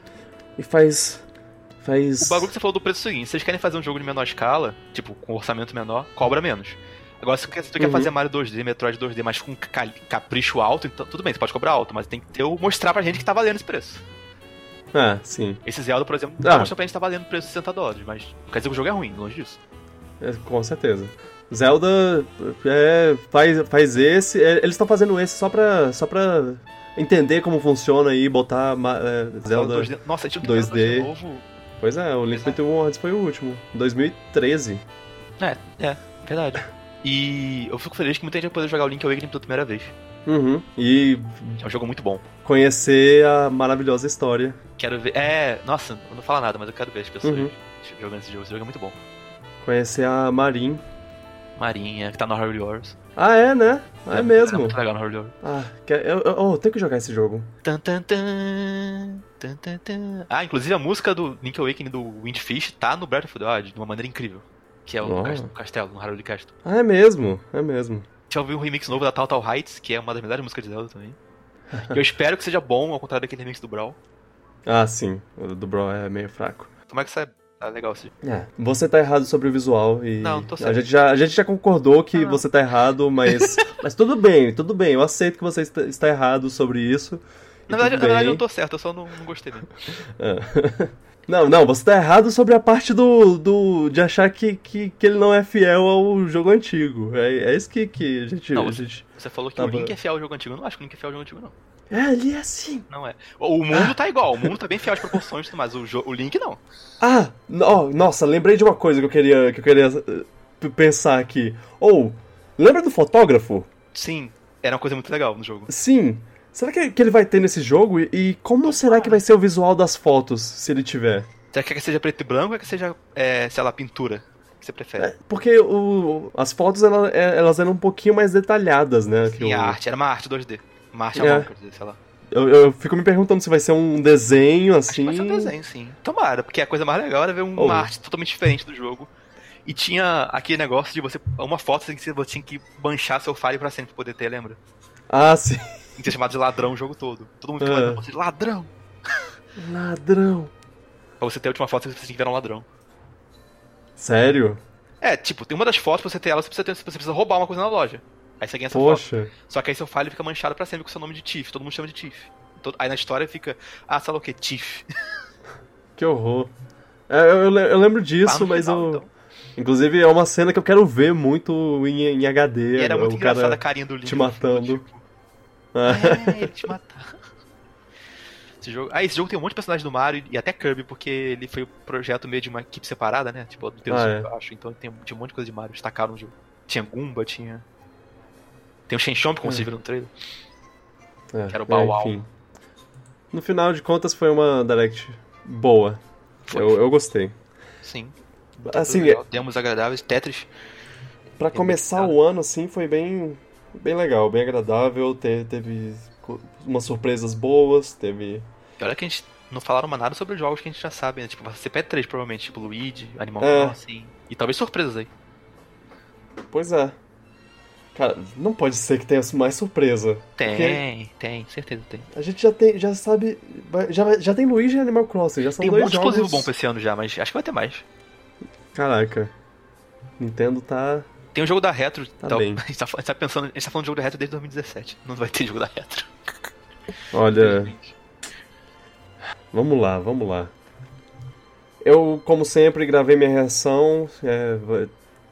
E faz. Faz. O bagulho que você falou do preço é o seguinte: se vocês querem fazer um jogo de menor escala, tipo, com orçamento menor, cobra menos. Agora, se tu tu quer Uhum. fazer Mario 2D, Metroid 2D, mas com ca- capricho alto, então tudo bem, você pode cobrar alto, mas tem que ter o mostrar pra gente que tá valendo esse preço. Ah, sim. Esse Zelda, por exemplo, Ah. mostrando pra gente tá valendo o preço de 60 dólares, mas não quer dizer que o jogo é ruim, longe disso. É, com certeza. Zelda é, faz, faz esse. é, eles estão fazendo esse só pra, só pra entender como funciona e botar é, Zelda. 2D. Nossa, tinha um 2D. novo. Pois é, o Link é. Between Worlds foi o último. 2013. É, é, verdade. E eu fico feliz que muita gente vai poder jogar o Link Awakening pela primeira vez. Uhum. E É um jogo muito bom. conhecer a maravilhosa história. Quero ver. É, nossa, eu não falo nada, mas eu quero ver as pessoas Uhum. jogando esse jogo. Esse jogo é muito bom. Conhecer a Marin. Marinha, que tá no Hyrule Wars. Ah, é, né? É, É mesmo. muito legal no Wars. Ah, quer, eu, eu, oh, tenho que jogar esse jogo. Tan, tan, tan. Ah, inclusive a música do Link Awakening do Windfish tá no Breath of the Wild de uma maneira incrível. Que é o Oh. cast- castelo, no Hyrule Castle. Ah, é mesmo, é mesmo. Já ouvi um remix novo da Tal Tal Heights, que é uma das melhores músicas de Zelda também. [laughs] E eu espero que seja bom, ao contrário daquele remix do Brawl. Ah, sim, o do Bro é meio fraco. Tomara que saia tá legal esse É, você tá errado sobre o visual e. Não, tô a certo. gente já A gente já concordou que Ah, não. você tá errado, mas. [laughs] mas tudo bem, tudo bem. Eu aceito que você está, está errado sobre isso. Na verdade, na verdade eu tô certo, eu só não, não gostei mesmo. [laughs] É. Não, não, você tá errado sobre a parte do. do de achar que, que, que ele não é fiel ao jogo antigo. É, é isso que, que a gente. Não, a gente... Você falou que o. Link é fiel ao jogo antigo. Eu não acho que o Link é fiel ao jogo antigo, não. É, ele é assim. Não é. O mundo tá igual, o mundo tá bem fiel às proporções, mais o, o Link não. Ah, no- nossa, lembrei de uma coisa que eu queria, que eu queria eh, pensar aqui. Ou, lembra do fotógrafo? Sim, era uma coisa muito legal no jogo. Sim. Será que, que ele vai ter nesse jogo? E, e como será que vai ser o visual das fotos, se ele tiver? Você quer que seja preto e branco ou quer que seja, é, sei lá, pintura? Que você prefere? É, porque o, as fotos elas, elas eram um pouquinho mais detalhadas, né? Sim, a o... arte, era uma arte 2D. Uma arte é. sei lá. Eu, eu, fico me perguntando se vai ser um desenho assim. Acho que vai ser um desenho, sim. Tomara, porque a coisa mais legal era ver uma oh. arte totalmente diferente do jogo. E tinha aquele negócio de você. Uma foto que você tinha que manchar seu file pra sempre poder ter, lembra? Ah, sim. Que ser chamado de ladrão o jogo todo. Todo mundo fica você, ladrão! [laughs] Ladrão! Pra você ter a última foto, você que virar um ladrão. Sério? É, tipo, tem uma das fotos, pra você ter ela, você precisa, ter, você precisa roubar uma coisa na loja. Aí você ganha essa Poxa. foto. Só que aí seu file fica manchado pra sempre com seu nome de Tiff. Todo mundo chama de Tiff. Aí na história fica, ah, sei lá o que, Tiff. [laughs] Que horror. É, eu, eu, lembro disso, mas final, eu. Então. Inclusive, é uma cena que eu quero ver muito em, em HD. E era muito o engraçada cara a carinha do Link. Te matando. Tipo, é, [laughs] ele te matar. Esse jogo... Ah, esse jogo tem um monte de personagens do Mario e até Kirby, porque ele foi um projeto meio de uma equipe separada, né? Tipo, do Deus, ah, é. eu acho. Então tem, tinha um monte de coisa de Mario destacaram no jogo. Tinha Goomba, tinha. Tem o Shenchomp, como é. você viu no trailer. É, que era o Bow Wow. enfim. No final de contas, foi uma Direct boa. Eu, eu gostei. Sim. Assim, legal. Demos agradáveis, Tetris. Para começar o ano, assim, foi bem, bem legal, bem agradável. Te, teve umas surpresas boas, teve. E olha que a gente não falaram nada sobre os jogos que a gente já sabe, né? Tipo, vai ser P3 provavelmente, tipo Luigi, Animal é. Crossing. E talvez surpresas aí. Pois é. Cara, não pode ser que tenha mais surpresa. Tem, tem, certeza tem. A gente já tem, já sabe, já, já tem Luigi e Animal Crossing, já são tem dois um jogos. de exclusivo bom pra esse ano já, mas acho que vai ter mais. Caraca. Nintendo tá tem um jogo da Retro. Tá então, bem. [laughs] A, gente tá, a gente tá pensando, a gente tá falando de jogo da Retro desde 2017. Não vai ter [laughs] jogo da Retro. Olha. Vamos lá, vamos lá. Eu, como sempre, gravei minha reação. É,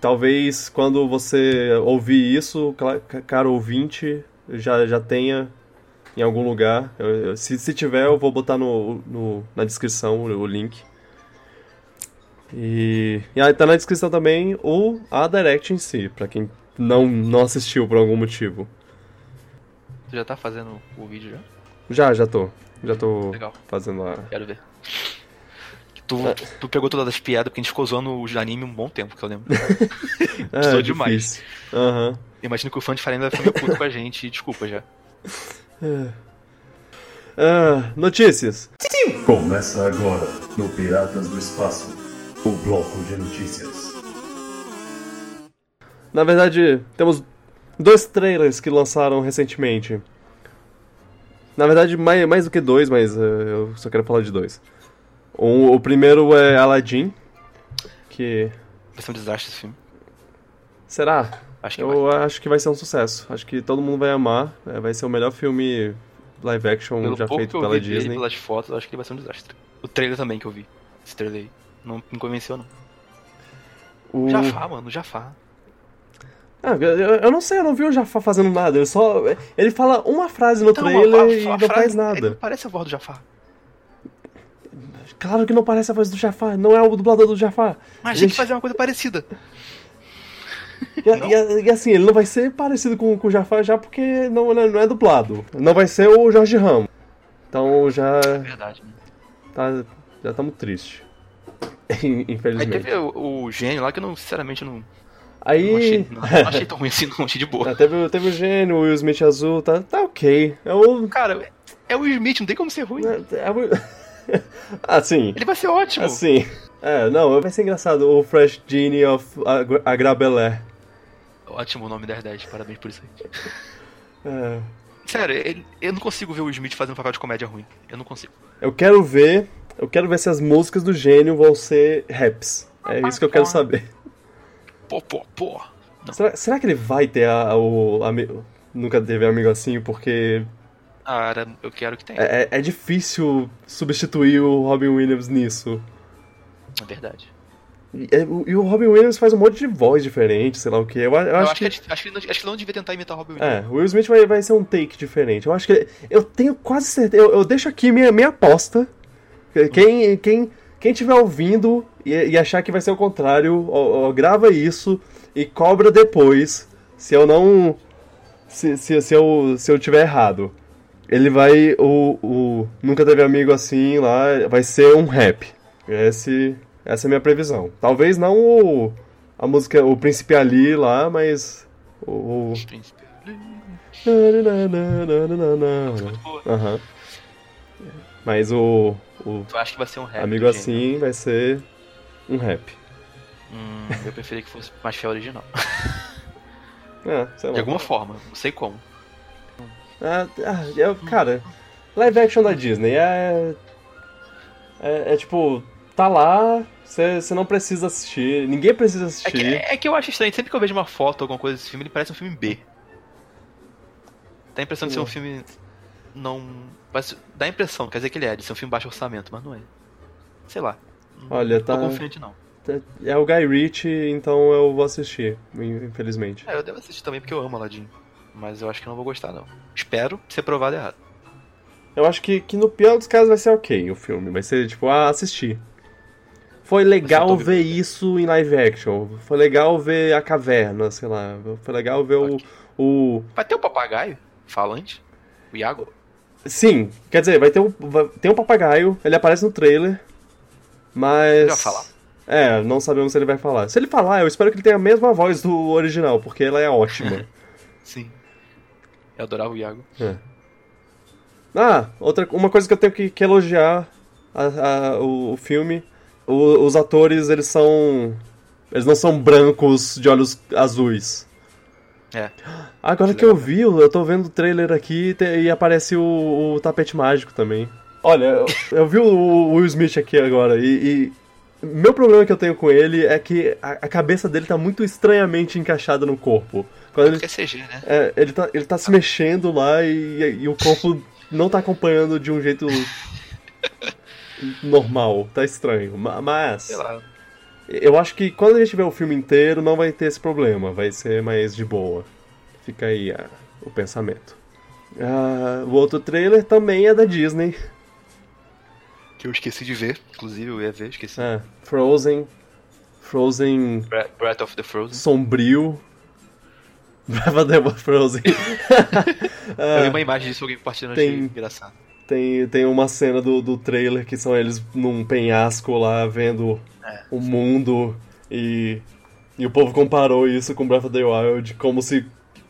talvez quando você ouvir isso, caro ouvinte, já, já tenha em algum lugar. Eu, se, se tiver, eu vou botar no, no, na descrição o, o link. E, e aí tá na descrição também o a Direct em si, para quem não, não assistiu por algum motivo. Você já tá fazendo o vídeo já? Já, já tô. Já tô Legal. fazendo a. Quero ver. Tu, é. tu pegou todas as piadas porque a gente ficou zoando o anime um bom tempo, que eu lembro. [laughs] é, demais. Uhum. Imagino que o fã de Farinha vai ficar meio puto com a gente, desculpa já. É. Ah, notícias. Começa agora no Piratas do Espaço, o bloco de notícias. Na verdade, temos dois trailers que lançaram recentemente. Na verdade, mais, mais do que dois, mas uh, eu só quero falar de dois. O, o primeiro é Aladdin, que... Vai ser um desastre esse filme. Será? Acho que eu vai. acho que vai ser um sucesso. Acho que todo mundo vai amar. É, vai ser o melhor filme live action Pelo já feito pela vi Disney. Dele, pelas fotos, acho que vai ser um desastre. O trailer também que eu vi. Esse trailer aí. Não me convenceu, não. O... Jafar, mano, Jafar. Ah, eu, eu, não sei, eu não vi o Jafar fazendo nada. Ele só. Ele fala uma frase no então, trailer a, a, e não faz nada. parece a voz do Jafar. Claro que não parece a voz do Jafar, não é o dublador do Jafar. Mas a gente fazer uma coisa parecida. E, e, e, assim, ele não vai ser parecido com, com o Jafar já porque não, não é dublado. Não vai ser o Jorge Ramos. Então já. É verdade. Né? Tá, já estamos tristes. [laughs] Infelizmente. Aí teve o, o gênio lá que eu não, sinceramente, não. Aí. Não achei, não, não [laughs] achei tão ruim assim, não achei de boa. Ah, teve, teve o gênio, o Will Smith azul, tá, tá ok. É o. Cara, é o Will Smith, não tem como ser ruim. É, é o... [laughs] assim. Ele vai ser ótimo. Assim. É, não, vai ser engraçado. O Fresh Genie of Agrabelé. Ótimo nome da Herdade, parabéns por isso aí. É. Sério, eu não consigo ver o Smith fazendo um papel de comédia ruim. Eu não consigo. Eu quero ver. Eu quero ver se as músicas do gênio vão ser raps. É isso que eu quero saber. Pô, pô, pô. Será, será, que ele vai ter a, o. A, nunca teve amigo assim, porque. Cara, eu quero que tenha. É, é difícil substituir o Robin Williams nisso. É verdade. E, é, e, o Robin Williams faz um monte de voz diferente, sei lá o que. Eu, eu, eu acho, acho, que, que, acho, que, acho que não devia tentar imitar o Robin Williams. É, o Will Smith vai, vai ser um take diferente. Eu acho que. Eu tenho quase certeza. Eu, eu deixo aqui minha, minha aposta. Quem, quem, quem tiver ouvindo e, e achar que vai ser o contrário, ó, ó, grava isso e cobra depois se eu não. Se, se, se, eu, se eu tiver errado. ele vai. O, o Nunca Teve Amigo Assim lá vai ser um rap. Esse, essa é a minha previsão. Talvez não o, a música, o Príncipe Ali lá, mas. O. Príncipe. Aham. Mas o. o Tu acha que vai ser um rap? Amigo Assim vai ser um rap. Hum, eu preferia que fosse mais fiel original. [laughs] É, sei De lá. alguma forma, não sei como. Ah, ah, eu, cara, live action da Disney é. É, é tipo, tá lá, você não precisa assistir, ninguém precisa É assistir. que, é que eu acho estranho, sempre que eu vejo uma foto ou alguma coisa desse filme, ele parece um filme B. Dá a impressão de ser um filme. Não. Mas dá a impressão, quer dizer que ele é, de ser um filme baixo orçamento, mas não é. Sei lá. Não Olha, tô tá. confiante não. É o Guy Ritchie, então eu vou assistir, infelizmente. É, eu devo assistir também porque eu amo Aladdin. Mas eu acho que não vou gostar não. Espero ser provado errado. Eu acho que, que no pior dos casos vai ser ok o filme, vai ser tipo, ah, assistir. Foi legal tô ver isso em live action, foi legal ver a caverna, sei lá, foi legal ver Ok. o, o Vai ter o papagaio falante? O Iago? Sim, quer dizer, vai ter um, vai, tem um papagaio, ele aparece no trailer, mas. Ele vai falar. É, não sabemos se ele vai falar. Se ele falar, eu espero que ele tenha a mesma voz do original, porque ela é ótima. [laughs] Sim. Eu adorava o Iago. É. Ah, outra, uma coisa que eu tenho que, que elogiar a- a- o, o filme, o- os atores, eles são. Eles não são brancos de olhos azuis. É. Agora Que eu vi, eu tô vendo o trailer aqui e aparece o, o tapete mágico também. Olha, eu, eu vi o Will Smith aqui agora e, e meu problema que eu tenho com ele é que a, a cabeça dele tá muito estranhamente encaixada no corpo. Quando ele, Porque é CG, né? é, ele, tá, ele tá se mexendo lá e, e o corpo não tá acompanhando de um jeito [laughs] normal, tá estranho. Ma- Mas Sei lá. Eu acho que quando a gente ver o filme inteiro não vai ter esse problema, vai ser mais de boa. Fica aí ah, o pensamento. Ah, o outro trailer também é da Disney. Que eu esqueci de ver. Inclusive, eu ia ver, esqueci. É, Frozen. Frozen Bre- Breath of the Frozen. sombrio. [laughs] Brava Demo Frozen. [laughs] Eu vi Ah, uma imagem disso, alguém compartilhando, tem- achei engraçado. Tem, tem uma cena do, do trailer que são eles num penhasco lá vendo É. o mundo e, e o povo comparou isso com Breath of the Wild como se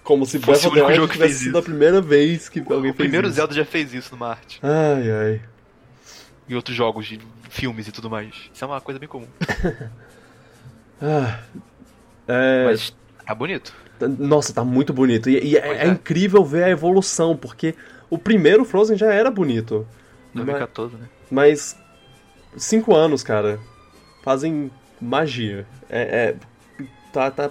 como se Breath o of the Wild tivesse sido a primeira vez que alguém O fez primeiro isso. Zelda já fez isso numa arte. Ai, ai. E outros jogos de filmes e tudo mais. Isso é uma coisa bem comum. [laughs] Ah, é, Mas tá bonito. Nossa, tá muito bonito. E, e é, é é. incrível ver a evolução, porque o primeiro Frozen já era bonito. Mas, 2014, né? mas cinco anos, cara, fazem magia. É, é- tá, tá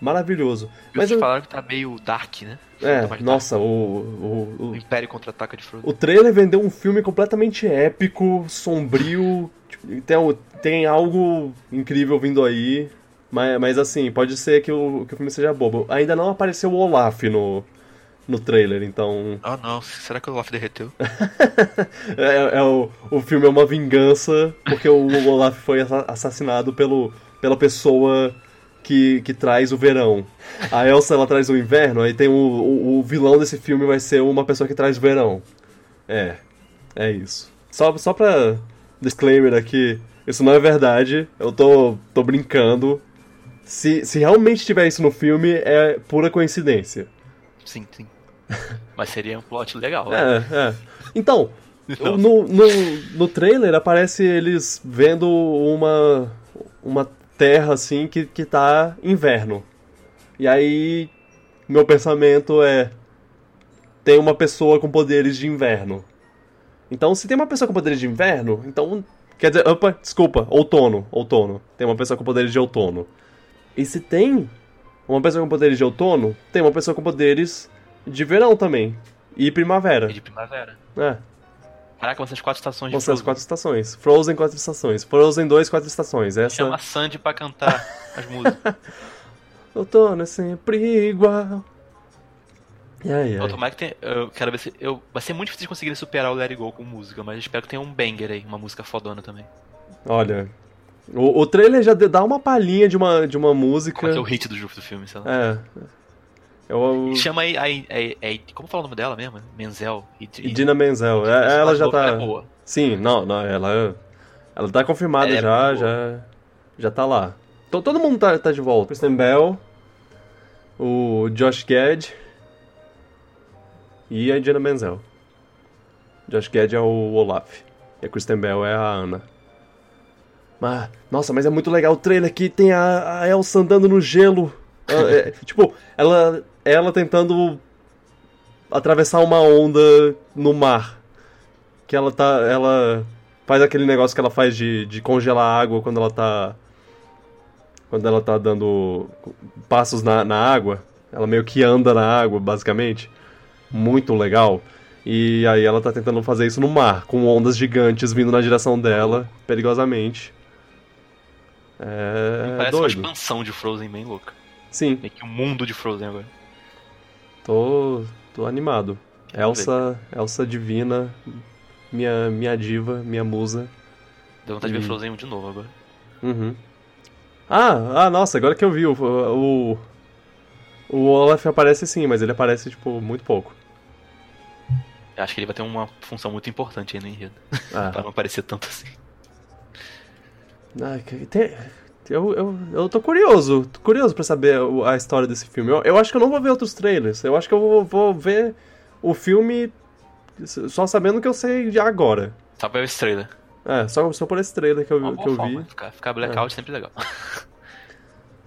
maravilhoso. Mas Mas eu- falaram que tá meio dark, né? é, Tá nossa, o, o, dark. O o, Império contra-ataca de Frozen. o trailer vendeu um filme completamente épico, sombrio. tipo, Tem, tem algo incrível vindo aí. Mas, mas assim, pode ser que o, que o filme seja bobo. Ainda não apareceu o Olaf no, no trailer, então. Ah, não. Será que o Olaf derreteu? [laughs] É, é o, o filme é uma vingança porque o [laughs] Olaf foi assa- assassinado pelo, pela pessoa que, que traz o verão. A Elsa ela traz o inverno, aí tem o, o, o vilão desse filme vai ser uma pessoa que traz o verão. É, é isso. Só, só pra disclaimer aqui, isso não é verdade, eu tô, tô brincando. Se, se realmente tiver isso no filme, é pura coincidência. Sim, sim. Mas seria um plot legal, né? É, é. Então, Então, no, no, no trailer aparece eles vendo uma, uma terra assim que, que tá inverno. E aí, meu pensamento é: tem uma pessoa com poderes de inverno. Então, se tem uma pessoa com poderes de inverno, então. Quer dizer, opa, desculpa, outono, outono. Tem uma pessoa com poderes de outono. E se tem uma pessoa com poderes de outono, tem uma pessoa com poderes de verão também. E primavera. E de primavera. É. Caraca, vão ser as quatro estações de as Frozen. quatro estações. Frozen, quatro estações. Frozen 2, quatro estações. Essa. Chama Sandy pra cantar [laughs] as músicas. Outono é sempre igual. Ai, Pô, ai. tomara que tenha. Eu quero ver se. Eu, vai ser muito difícil de conseguir superar o Let It Go com música, mas espero que tenha um banger aí, uma música fodona também. Olha. O, o trailer já dá uma palhinha de uma, de uma música. Qual é, é o hit do, do filme, sei lá. É. Eu, Chama aí. aí- aí- aí- como fala o nome dela mesmo? Menzel. E, e Dina Menzel, é- ela já tá. É boa. Sim, não, não, ela. Ela tá confirmada Ela é já, muito já. Já tá lá. To- todo mundo tá, tá de volta. Kristen Bell, o Josh Gad e a Dina Menzel. Josh Gad é o Olaf. E a Kristen Bell é a Ana. Mas, nossa, mas é muito legal o trailer que tem a, a Elsa andando no gelo. Ela- é, [laughs] tipo, ela, ela tentando atravessar uma onda no mar. Que ela tá. Ela faz aquele negócio que ela faz de, de congelar a água quando ela tá. Quando ela tá dando passos na, na água. Ela meio que anda na água, basicamente. Muito legal. E aí ela tá tentando fazer isso no mar, com ondas gigantes vindo na direção dela, perigosamente. É. Parece uma doido. expansão de Frozen bem louca. Sim, Meio que o mundo de Frozen agora. Tô. tô animado. Quero Elsa, Elsa divina, minha, minha diva, minha musa. Deu vontade de ver. Frozen 1 de novo agora. Uhum. Ah, ah, nossa, agora que eu vi, o, o, o Olaf aparece sim, mas ele aparece, tipo, muito pouco. Eu acho que ele vai ter uma função muito importante aí no enredo. Ah, [laughs] pra não aparecer tanto assim. que- tem- eu, eu, eu tô curioso, tô curioso pra saber o- a história desse filme. Eu, eu acho que eu não vou ver outros trailers, eu acho que eu vou, vou ver o filme só sabendo que eu sei de agora. Só pra ver esse trailer. É, só, só por esse trailer que eu, Uma que eu forma. vi. Ficar, ficar blackout é sempre legal.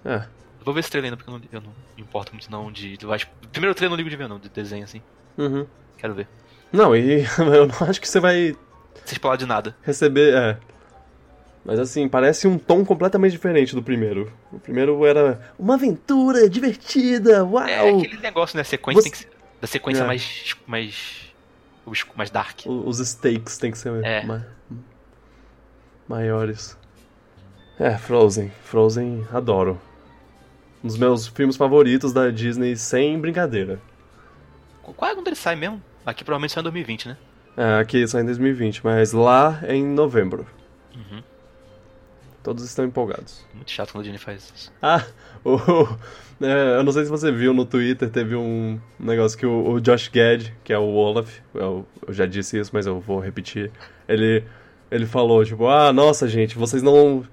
É, Eu vou ver esse trailer ainda porque eu não, eu não me importo muito não de. Eu acho, primeiro trailer eu não ligo de ver não, de desenho assim. uhum. Quero ver. Não, e [laughs] eu não acho que você vai Sem falar de nada. receber. É. Mas assim, parece um tom completamente diferente do primeiro. O primeiro era uma aventura divertida, uau! É aquele negócio, né? Sequência Você- tem que ser. Da sequência É. mais. mais. mais dark. Os stakes tem que ser É. ma- maiores. É, Frozen. Frozen, adoro. Um dos meus filmes favoritos da Disney, sem brincadeira. Qual é quando ele sai mesmo? Aqui provavelmente sai em 2020, né? É, aqui só em 2020, mas lá é em novembro. Uhum. Todos estão empolgados. Muito chato quando a Disney faz isso. Ah, o, [laughs] é, eu não sei se você viu no Twitter, teve um negócio que o, o Josh Gad, que é o Olaf, eu, eu já disse isso, mas eu vou repetir, ele, ele falou, tipo, ah, nossa, gente, vocês não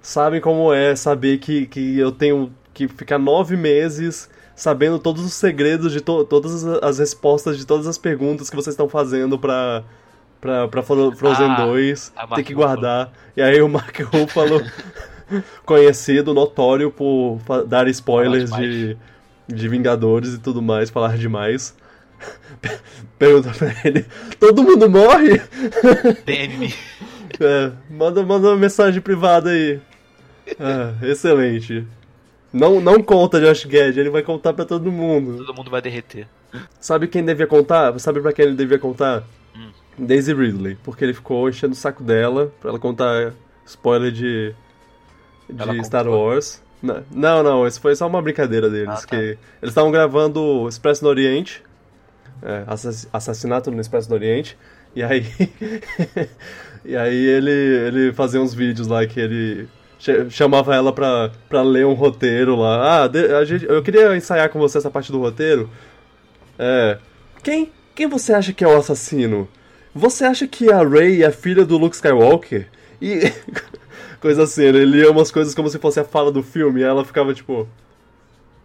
sabem como é saber que, que eu tenho que ficar nove meses sabendo todos os segredos de to, todas as- as respostas de todas as perguntas que vocês estão fazendo pra, pra, pra Fro- Frozen Ah, 2, a tem que guardar. E aí o Mark Ruffalo, [laughs] conhecido, notório por dar spoilers de, de Vingadores e tudo mais, falar demais. [laughs] Pergunta pra ele, todo mundo morre? [laughs] DM É, manda, manda uma mensagem privada aí. Ah, excelente. Não, não conta Josh Gad, ele vai contar pra todo mundo. todo mundo vai derreter. Sabe quem devia contar? Sabe pra quem ele devia contar? Daisy Ridley, porque ele ficou enchendo o saco dela pra ela contar spoiler de, de Star? Wars. Não, não, isso foi só uma brincadeira deles. Ah, tá. que eles estavam gravando Expresso no Oriente, é, assass- Assassinato no Expresso do Oriente, e aí. [laughs] e aí ele, ele fazia uns vídeos lá que ele ch- chamava ela pra, pra ler um roteiro lá. Ah, a gente, eu queria ensaiar com você essa parte do roteiro. É. Quem, quem você acha que é o assassino? Você acha que a Rey é filha do Luke Skywalker? E. [laughs] coisa assim, ele lia umas coisas como se fosse a fala do filme, e ela ficava tipo.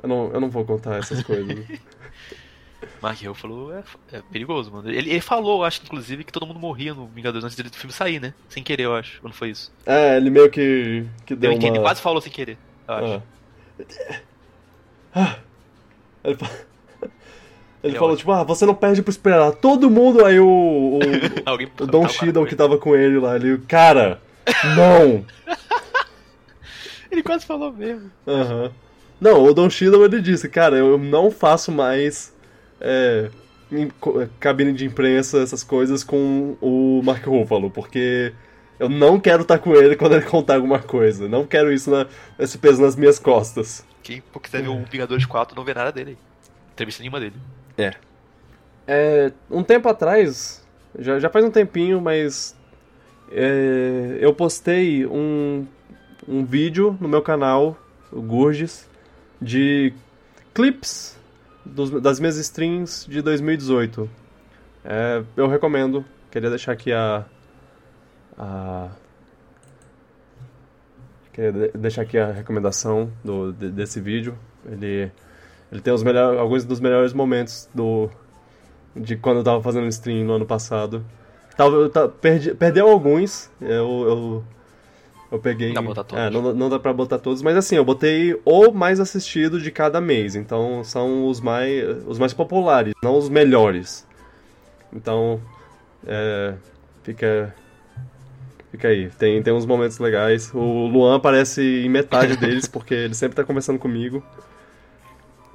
Eu não, eu não vou contar essas coisas. [laughs] Mark Ruffalo é, é perigoso, mano. Ele, ele falou, acho, inclusive, que todo mundo morria no Vingadores antes do filme sair, né? Sem querer, eu acho. Ou não foi isso? é, ele meio que. que Deu? Ele uma. quase falou sem querer, eu acho. Ah. Ah. Ele, ele É falou, ótimo. tipo, ah, você não perde por esperar. Todo mundo aí, o. o, [laughs] o Don Shiddle que tava com ele lá, ele, cara, não! [laughs] Ele quase falou mesmo. Aham. Não, o Don Cheadle ele disse, cara, eu não faço mais é, em- co- cabine de imprensa, essas coisas com o Mark Ruffalo, porque eu não quero estar com ele quando ele contar alguma coisa. Não quero isso na, esse peso nas minhas costas. Quem quiser ver o Vingadores 4 não vê nada dele. Entrevista nenhuma dele. É, um tempo atrás, já, já faz um tempinho, mas é, eu postei um, um vídeo no meu canal, o Gurges, de clips dos- das minhas streams de 2018. É, eu recomendo. Queria deixar aqui a. a queria de- deixar aqui a recomendação do, de- desse vídeo. Ele, ele tem os melhor, alguns dos melhores momentos do, de quando eu tava fazendo stream no ano passado. Tava, eu perdi, perdeu alguns, eu, eu, eu peguei... Não dá pra botar todos. É, não, não dá pra botar todos, mas assim, eu botei o mais assistido de cada mês, então são os mais, os mais populares, não os melhores. Então, é, fica, fica aí, tem, tem uns momentos legais. O Luan aparece em metade [laughs] deles, porque ele sempre tá conversando comigo.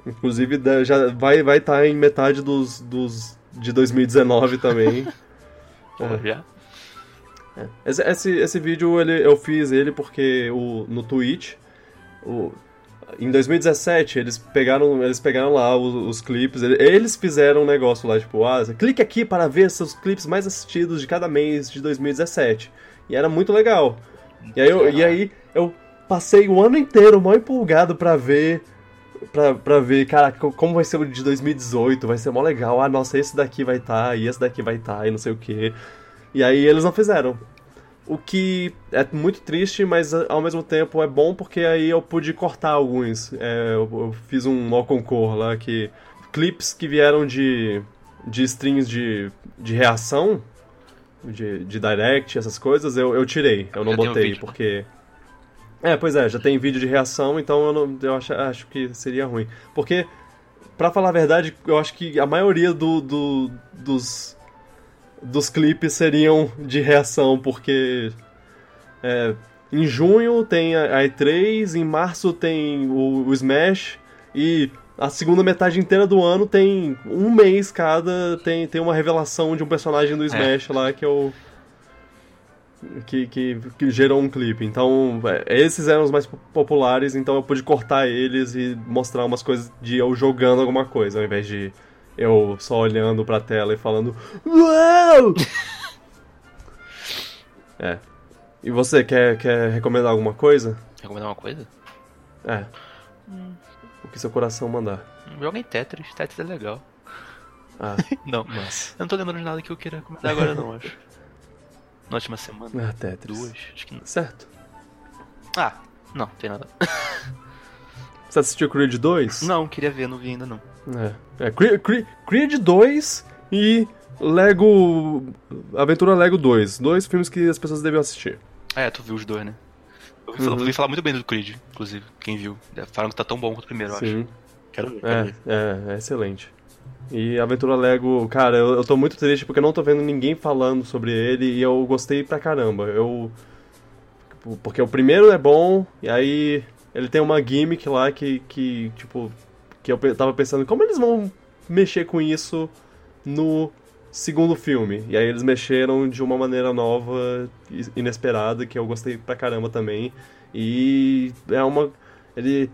Inclusive, já vai vai estar em metade dos, dos de 2019 também. [laughs] Pô, É. já? Esse, esse, esse vídeo ele, eu fiz ele porque o, no Twitch, o, em 2017, eles pegaram, eles pegaram lá os, os clipes, ele- eles fizeram um negócio lá, tipo, ah, clique aqui para ver seus clipes mais assistidos de cada mês de 2017. E era muito legal. E aí eu, e aí eu passei o ano inteiro mal empolgado pra ver. Pra, pra ver, cara, co- como vai ser o de 2018, vai ser mó legal. Ah, nossa, esse daqui vai estar, e esse daqui vai estar, e não sei o que. E aí eles não fizeram. O que é muito triste, mas ao mesmo tempo é bom porque aí eu pude cortar alguns. É, eu, eu fiz um no concor lá que. Clips que vieram de. de strings de, de reação, de, de direct, essas coisas, eu, eu tirei. Eu não um botei, né? porque. É, pois é, já tem vídeo de reação, então eu, não, eu acho, acho que seria ruim. Porque, pra falar a verdade, eu acho que a maioria do, do- dos, dos clipes seriam de reação, porque é, em junho tem a a E3, em março tem o, o Smash, e a segunda metade inteira do ano tem um mês cada, tem, tem uma revelação de um personagem do Smash lá que eu. Que, que, que gerou um clipe. Então, é, esses eram os mais po- populares, então eu pude cortar eles e mostrar umas coisas de eu jogando alguma coisa, ao invés de eu só olhando pra tela e falando Uau! [laughs] é. E você, quer, quer recomendar alguma coisa? Recomendar uma coisa? É. O que seu coração mandar. Joga em Tetris, Tetris é legal. Ah, [laughs] Não, mas. eu não tô lembrando de nada que eu queira recomendar agora não, acho. [laughs] Na última semana, Ah, Tetris. duas, acho que não. Certo. Ah, não, tem nada. [laughs] Você assistiu Creed 2? Não, queria ver, não vi ainda não. É. é Cre- Cre- Creed 2 e Lego. Aventura Lego 2. Dois filmes que as pessoas devem assistir. É, tu viu os dois, né? Eu ouvi, falar, Uhum. falar muito bem do Creed, inclusive, quem viu. Falaram que tá tão bom quanto o primeiro, eu acho. Quero ver, É, é, é excelente. E Aventura Lego, cara, eu, eu tô muito triste porque eu não tô vendo ninguém falando sobre ele e eu gostei pra caramba. Eu. Porque o primeiro é bom, e aí ele tem uma gimmick lá que, que tipo, que eu tava pensando, como eles vão mexer com isso no segundo filme? E aí eles mexeram de uma maneira nova, inesperada, que eu gostei pra caramba também. E é uma. Ele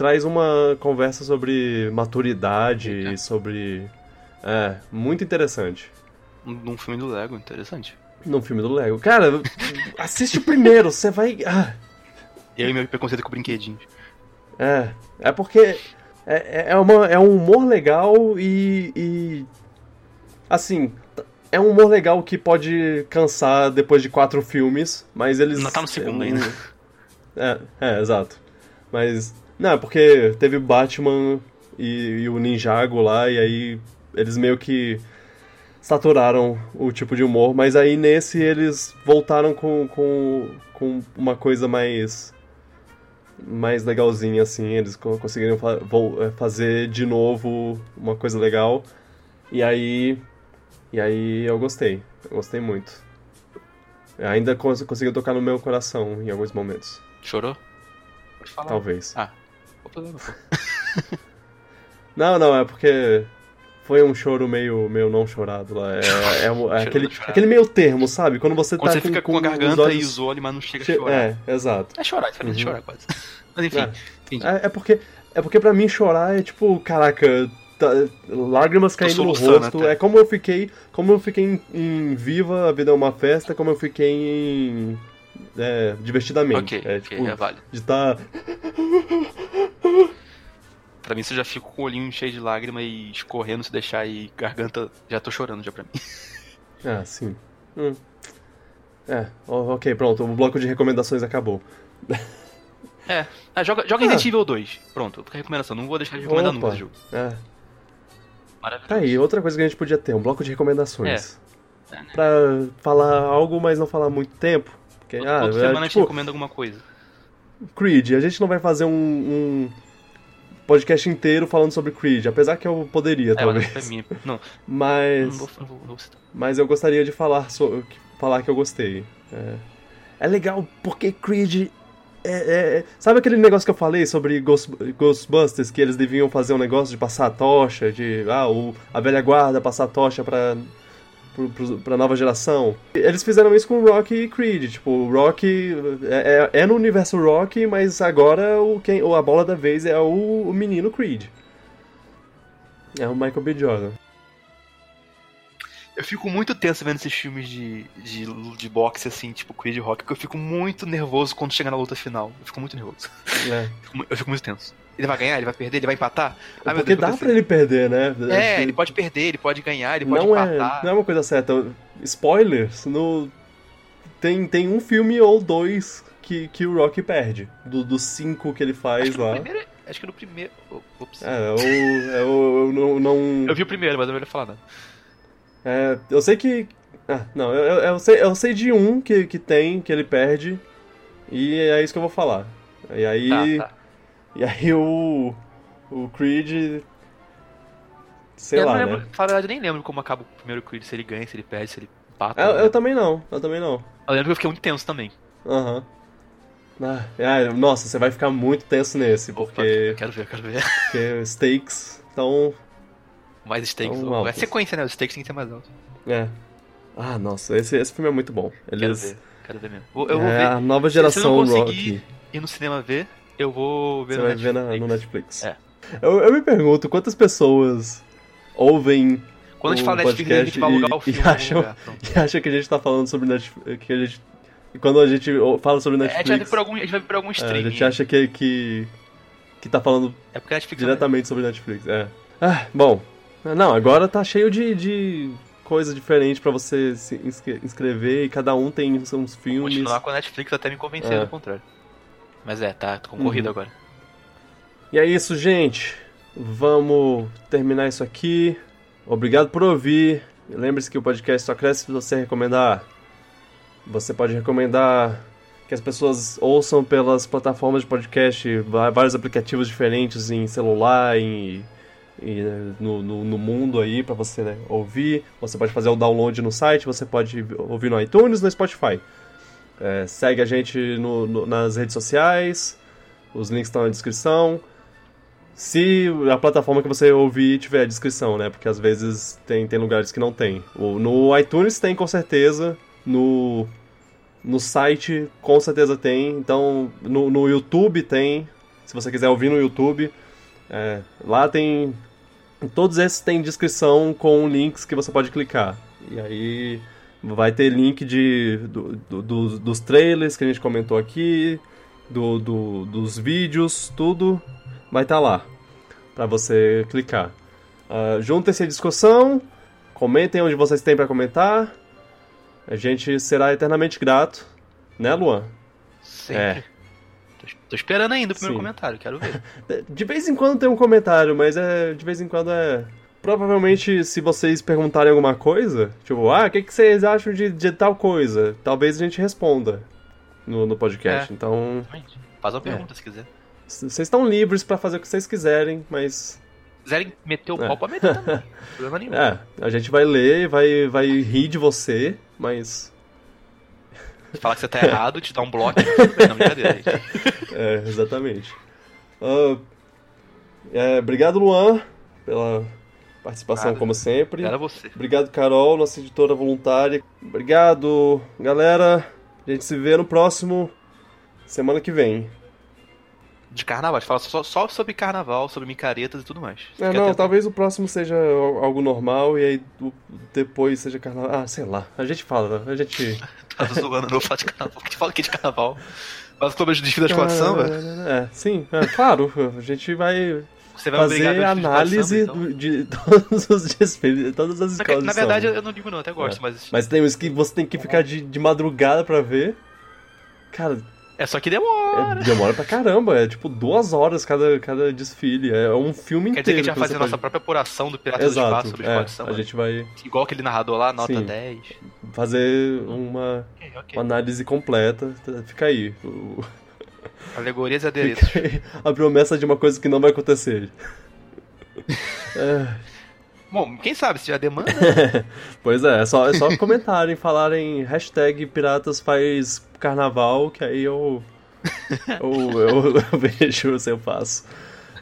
traz uma conversa sobre maturidade e sobre. É, muito interessante. Um- Num filme do Lego, interessante. Num filme do Lego. Cara, [laughs] assiste o primeiro, você vai. Ah, Eu e meu preconceito com brinquedinhos. é. É porque. É, é, uma, é um humor legal e. e assim. É um humor legal que pode cansar depois de quatro filmes, mas eles. Não tá no segundo é, ainda. [laughs] É, é, exato. Mas. Não, é porque teve Batman e, e o Ninjago lá, e aí eles meio que saturaram o tipo de humor, mas aí nesse eles voltaram com, com, com uma coisa mais. mais legalzinha, assim. Eles co- conseguiram fa é, fazer de novo uma coisa legal. E aí. E aí eu gostei. Eu gostei muito. Ainda cons conseguiu tocar no meu coração em alguns momentos. Chorou? Pode falar. Talvez. Ah, pô? [laughs] Não, não, é porque foi um choro meio, meio não chorado lá. É, é, é Choro [laughs] aquele, aquele meio termo, sabe? Quando você Quando tá você com, fica com, a os garganta olhos e os olhos, mas não chega che- a chorar. É, exato. É chorar, é diferente de Uhum. chorar quase. Mas enfim, É. É, é porque, é porque pra mim chorar é tipo, caraca, tá- lágrimas caindo no soluçando rosto. até. É como eu fiquei, como eu fiquei em, em Viva, a vida é uma festa, como eu fiquei em é, Divertidamente. Ok, é ok, tipo, é válido. de tá... [laughs] Pra mim, você já fica com o olhinho cheio de lágrima e escorrendo se deixar e garganta. Já tô chorando já pra mim. [laughs] Ah, sim. Hum. É, ok, pronto. O bloco de recomendações acabou. É. Ah, joga, joga Ah. Resident Evil 2. Pronto, fica a recomendação. Não vou deixar de recomendar Opa. nunca esse jogo. É. Maravilhoso. Tá aí, outra coisa que a gente podia ter, um bloco de recomendações. É. É. Pra falar algo, mas não falar muito tempo. Porque, Toda, ah, toda é, semana a gente tipo, recomenda alguma coisa. Creed, a gente não vai fazer um, um podcast inteiro falando sobre Creed, apesar que eu poderia, É, talvez. [laughs] mas pra mim. Não, Mas, vou, não vou, não vou citar. mas eu gostaria de falar, so, falar que eu gostei. É, é legal porque Creed é, é- é- Sabe aquele negócio que eu falei sobre Ghost- Ghostbusters, que eles deviam fazer um negócio de passar a tocha, de ah, o, a velha guarda passar a tocha pra, pra nova geração? Eles fizeram isso com Rock e Creed. Tipo, o Rock é, é- é no universo Rock, mas agora o, quem, a bola da vez é o, o menino Creed. É o Michael B. Jordan. Eu fico muito tenso vendo esses filmes de, de, de boxe, assim, tipo Creed Rock, porque eu fico muito nervoso quando chega na luta final. Eu fico muito nervoso. É. [laughs] Eu fico muito tenso. Ele vai ganhar? Ele vai perder? Ele vai empatar? Meu Porque Deus, dá eu pra ele perder, né? É, ele pode perder, ele pode ganhar, ele pode não é, empatar. não é uma coisa certa. Spoilers, no... tem, tem um filme ou dois que, que o Rock perde. Do- dos cinco que ele acho, faz que no lá. primeiro, acho que no primeiro. Ops. É, o, é o, eu não, não- Eu vi o primeiro, mas eu não ia falar nada. é, eu sei que. Ah, não, eu, eu, eu sei, eu sei de um que, que tem, que ele perde. E é isso que eu vou falar. E aí. Tá, tá. E aí o. O Creed. Sei eu lá, não lembro, né? pra falar a verdade, eu nem lembro como acaba o primeiro Creed, se ele ganha, se ele perde, se ele empata. Eu, eu, eu também não, eu também não. eu lembro que eu fiquei muito tenso também. Aham. Ah, ah, nossa, você vai ficar muito tenso nesse, Opa, porque, Quero ver, quero ver. porque stakes estão. Mais stakes. Tão é sequência, né? Os stakes tem que ser mais alto. É. Ah, nossa, esse, esse filme é muito bom. Quero Eles, ver, quero ver mesmo. Vou- Eu vou é ver. a nova Se- se eu geração não conseguir Rock. ir no cinema ver, eu vou ver Você no vai ver Netflix. na- no Netflix. É. Eu, eu me pergunto quantas pessoas ouvem Quando a gente fala Netflix, a gente vai alugar o filme. e acham- e acham que a gente tá falando sobre Netflix. Que a gente, quando a gente fala sobre É, a gente vai ver Netflix, por algum, a gente vai por algum é, a streaming. gente acha que, que, que tá falando É Netflix diretamente sobre Netflix, é. Ah, bom. Não, agora tá cheio de, de coisa diferente pra você se inscre- inscrever e cada um tem uns Vou filmes. continuar com a Netflix até me convencer É. do contrário. Mas é, tá concorrido Uhum. agora. E é isso, gente. Vamos terminar isso aqui. Obrigado por ouvir. Lembre-se que o podcast só cresce se você recomendar. Você pode recomendar que as pessoas ouçam pelas plataformas de podcast, vários aplicativos diferentes em celular, em, em, no, no, no mundo aí para você né, ouvir. Você pode fazer o download no site, você pode ouvir no iTunes, no Spotify. É, segue a gente no- no- nas redes sociais, os links estão na descrição. Se a plataforma que você ouvir tiver a descrição, né? Porque às vezes tem, tem lugares que não tem. O- No iTunes tem com certeza. No, no site com certeza tem. Então no, no YouTube tem. Se você quiser ouvir no YouTube. é, lá tem. Todos esses têm descrição com links que você pode clicar. E aí vai ter link de, do- do- dos- dos trailers que a gente comentou aqui. do- do- dos vídeos, tudo vai estar lá para você clicar. Uh, Juntem-se à discussão, comentem onde vocês têm para comentar. A gente será eternamente grato, né, Luan? Sempre. É. Tô, tô esperando ainda o primeiro Sim. comentário, quero ver. De- [laughs] De vez em quando tem um comentário, mas é de vez em quando é. Provavelmente, se vocês perguntarem alguma coisa, tipo, ah, o que, que vocês acham de, de tal coisa? Talvez a gente responda no, no podcast. É. Então. Faz uma pergunta se quiser. vocês estão livres para fazer o que vocês quiserem, mas Se quiserem meter o É. pau, pode meter também. [laughs] Não tem Problema nenhum. É, a gente vai ler, vai, vai rir de você, mas. Se falar que você tá errado, te dá um bloco. Não, brincadeira, gente. [laughs] É, exatamente. Ah, é, obrigado, Luan, pela participação, Nada. como sempre. Era você. Obrigado, Carol, nossa editora voluntária. Obrigado, galera. A gente se vê no próximo semana que vem. De carnaval, a gente fala só, só sobre carnaval, sobre micaretas e tudo mais. É, não, talvez o próximo seja al- algo normal e aí o- depois seja carnaval. Ah, sei lá. A gente fala, a gente. [laughs] Tava zoando, não vou falar de carnaval. Que fala aqui de carnaval. Mas sobre os desfiles da escola de samba? É, sim, é, claro. A gente vai. Você vai fazer de análise samba, então? de todos os desfiles, todas as escolas na de verdade, eu não digo não, até gosto, É. mas. Mas tem uns que você tem que ficar de, de madrugada pra ver. Cara, É só que é- demora. demora pra caramba. É tipo duas horas cada, cada desfile. É um filme Quer dizer inteiro. que a gente vai fazer nossa pode- própria apuração do Pirata do Espaço Exato. sobre É, escola de a gente vai Igual aquele narrador lá, nota Sim. 10. fazer uma, Ok, ok. uma análise completa. Fica aí. O- Alegorias e adereços. A promessa de uma coisa que não vai acontecer. É, [laughs] Bom, quem sabe, se tiver demanda. [laughs] pois é, é só, é só comentarem, falarem hashtag piratas faz carnaval, que aí eu, [laughs] eu, eu, eu vejo se eu faço.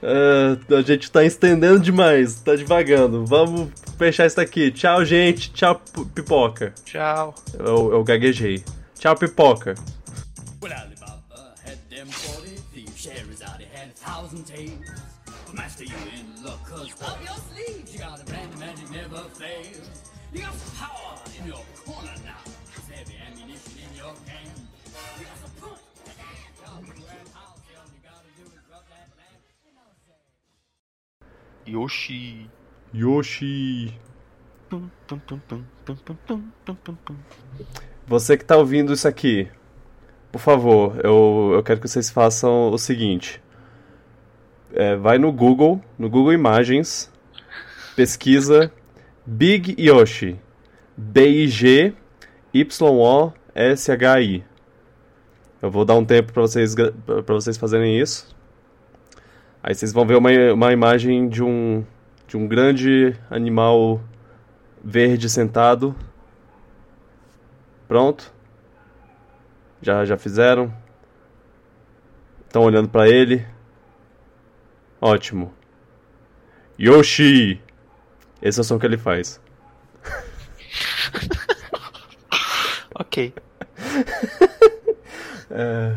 É, a gente tá estendendo demais, tá devagando. Vamos fechar isso aqui. Tchau, gente. Tchau, pipoca. Tchau. Eu, eu gaguejei. Tchau, pipoca them forty out of had a thousand tales. Master, you in luck, cause up your sleeves you got a brand of magic never fails. You got power in your corner now. There's heavy ammunition in your hand. You got some punch. Oh, Yoshi. Yoshi. Você que está ouvindo isso aqui, por favor, eu, eu quero que vocês façam o seguinte. É, vai no Google, no Google Imagens, pesquisa Big Yoshi. B-I-G-Y-O-S-H-I. Eu vou dar um tempo pra vocês, vocês fazerem isso. Aí vocês vão ver uma, uma imagem de um, de um grande animal verde sentado Pronto? Já, já fizeram? Estão olhando pra ele? Ótimo. Yoshi! Esse é o som que ele faz. [laughs] Ok. [laughs] É,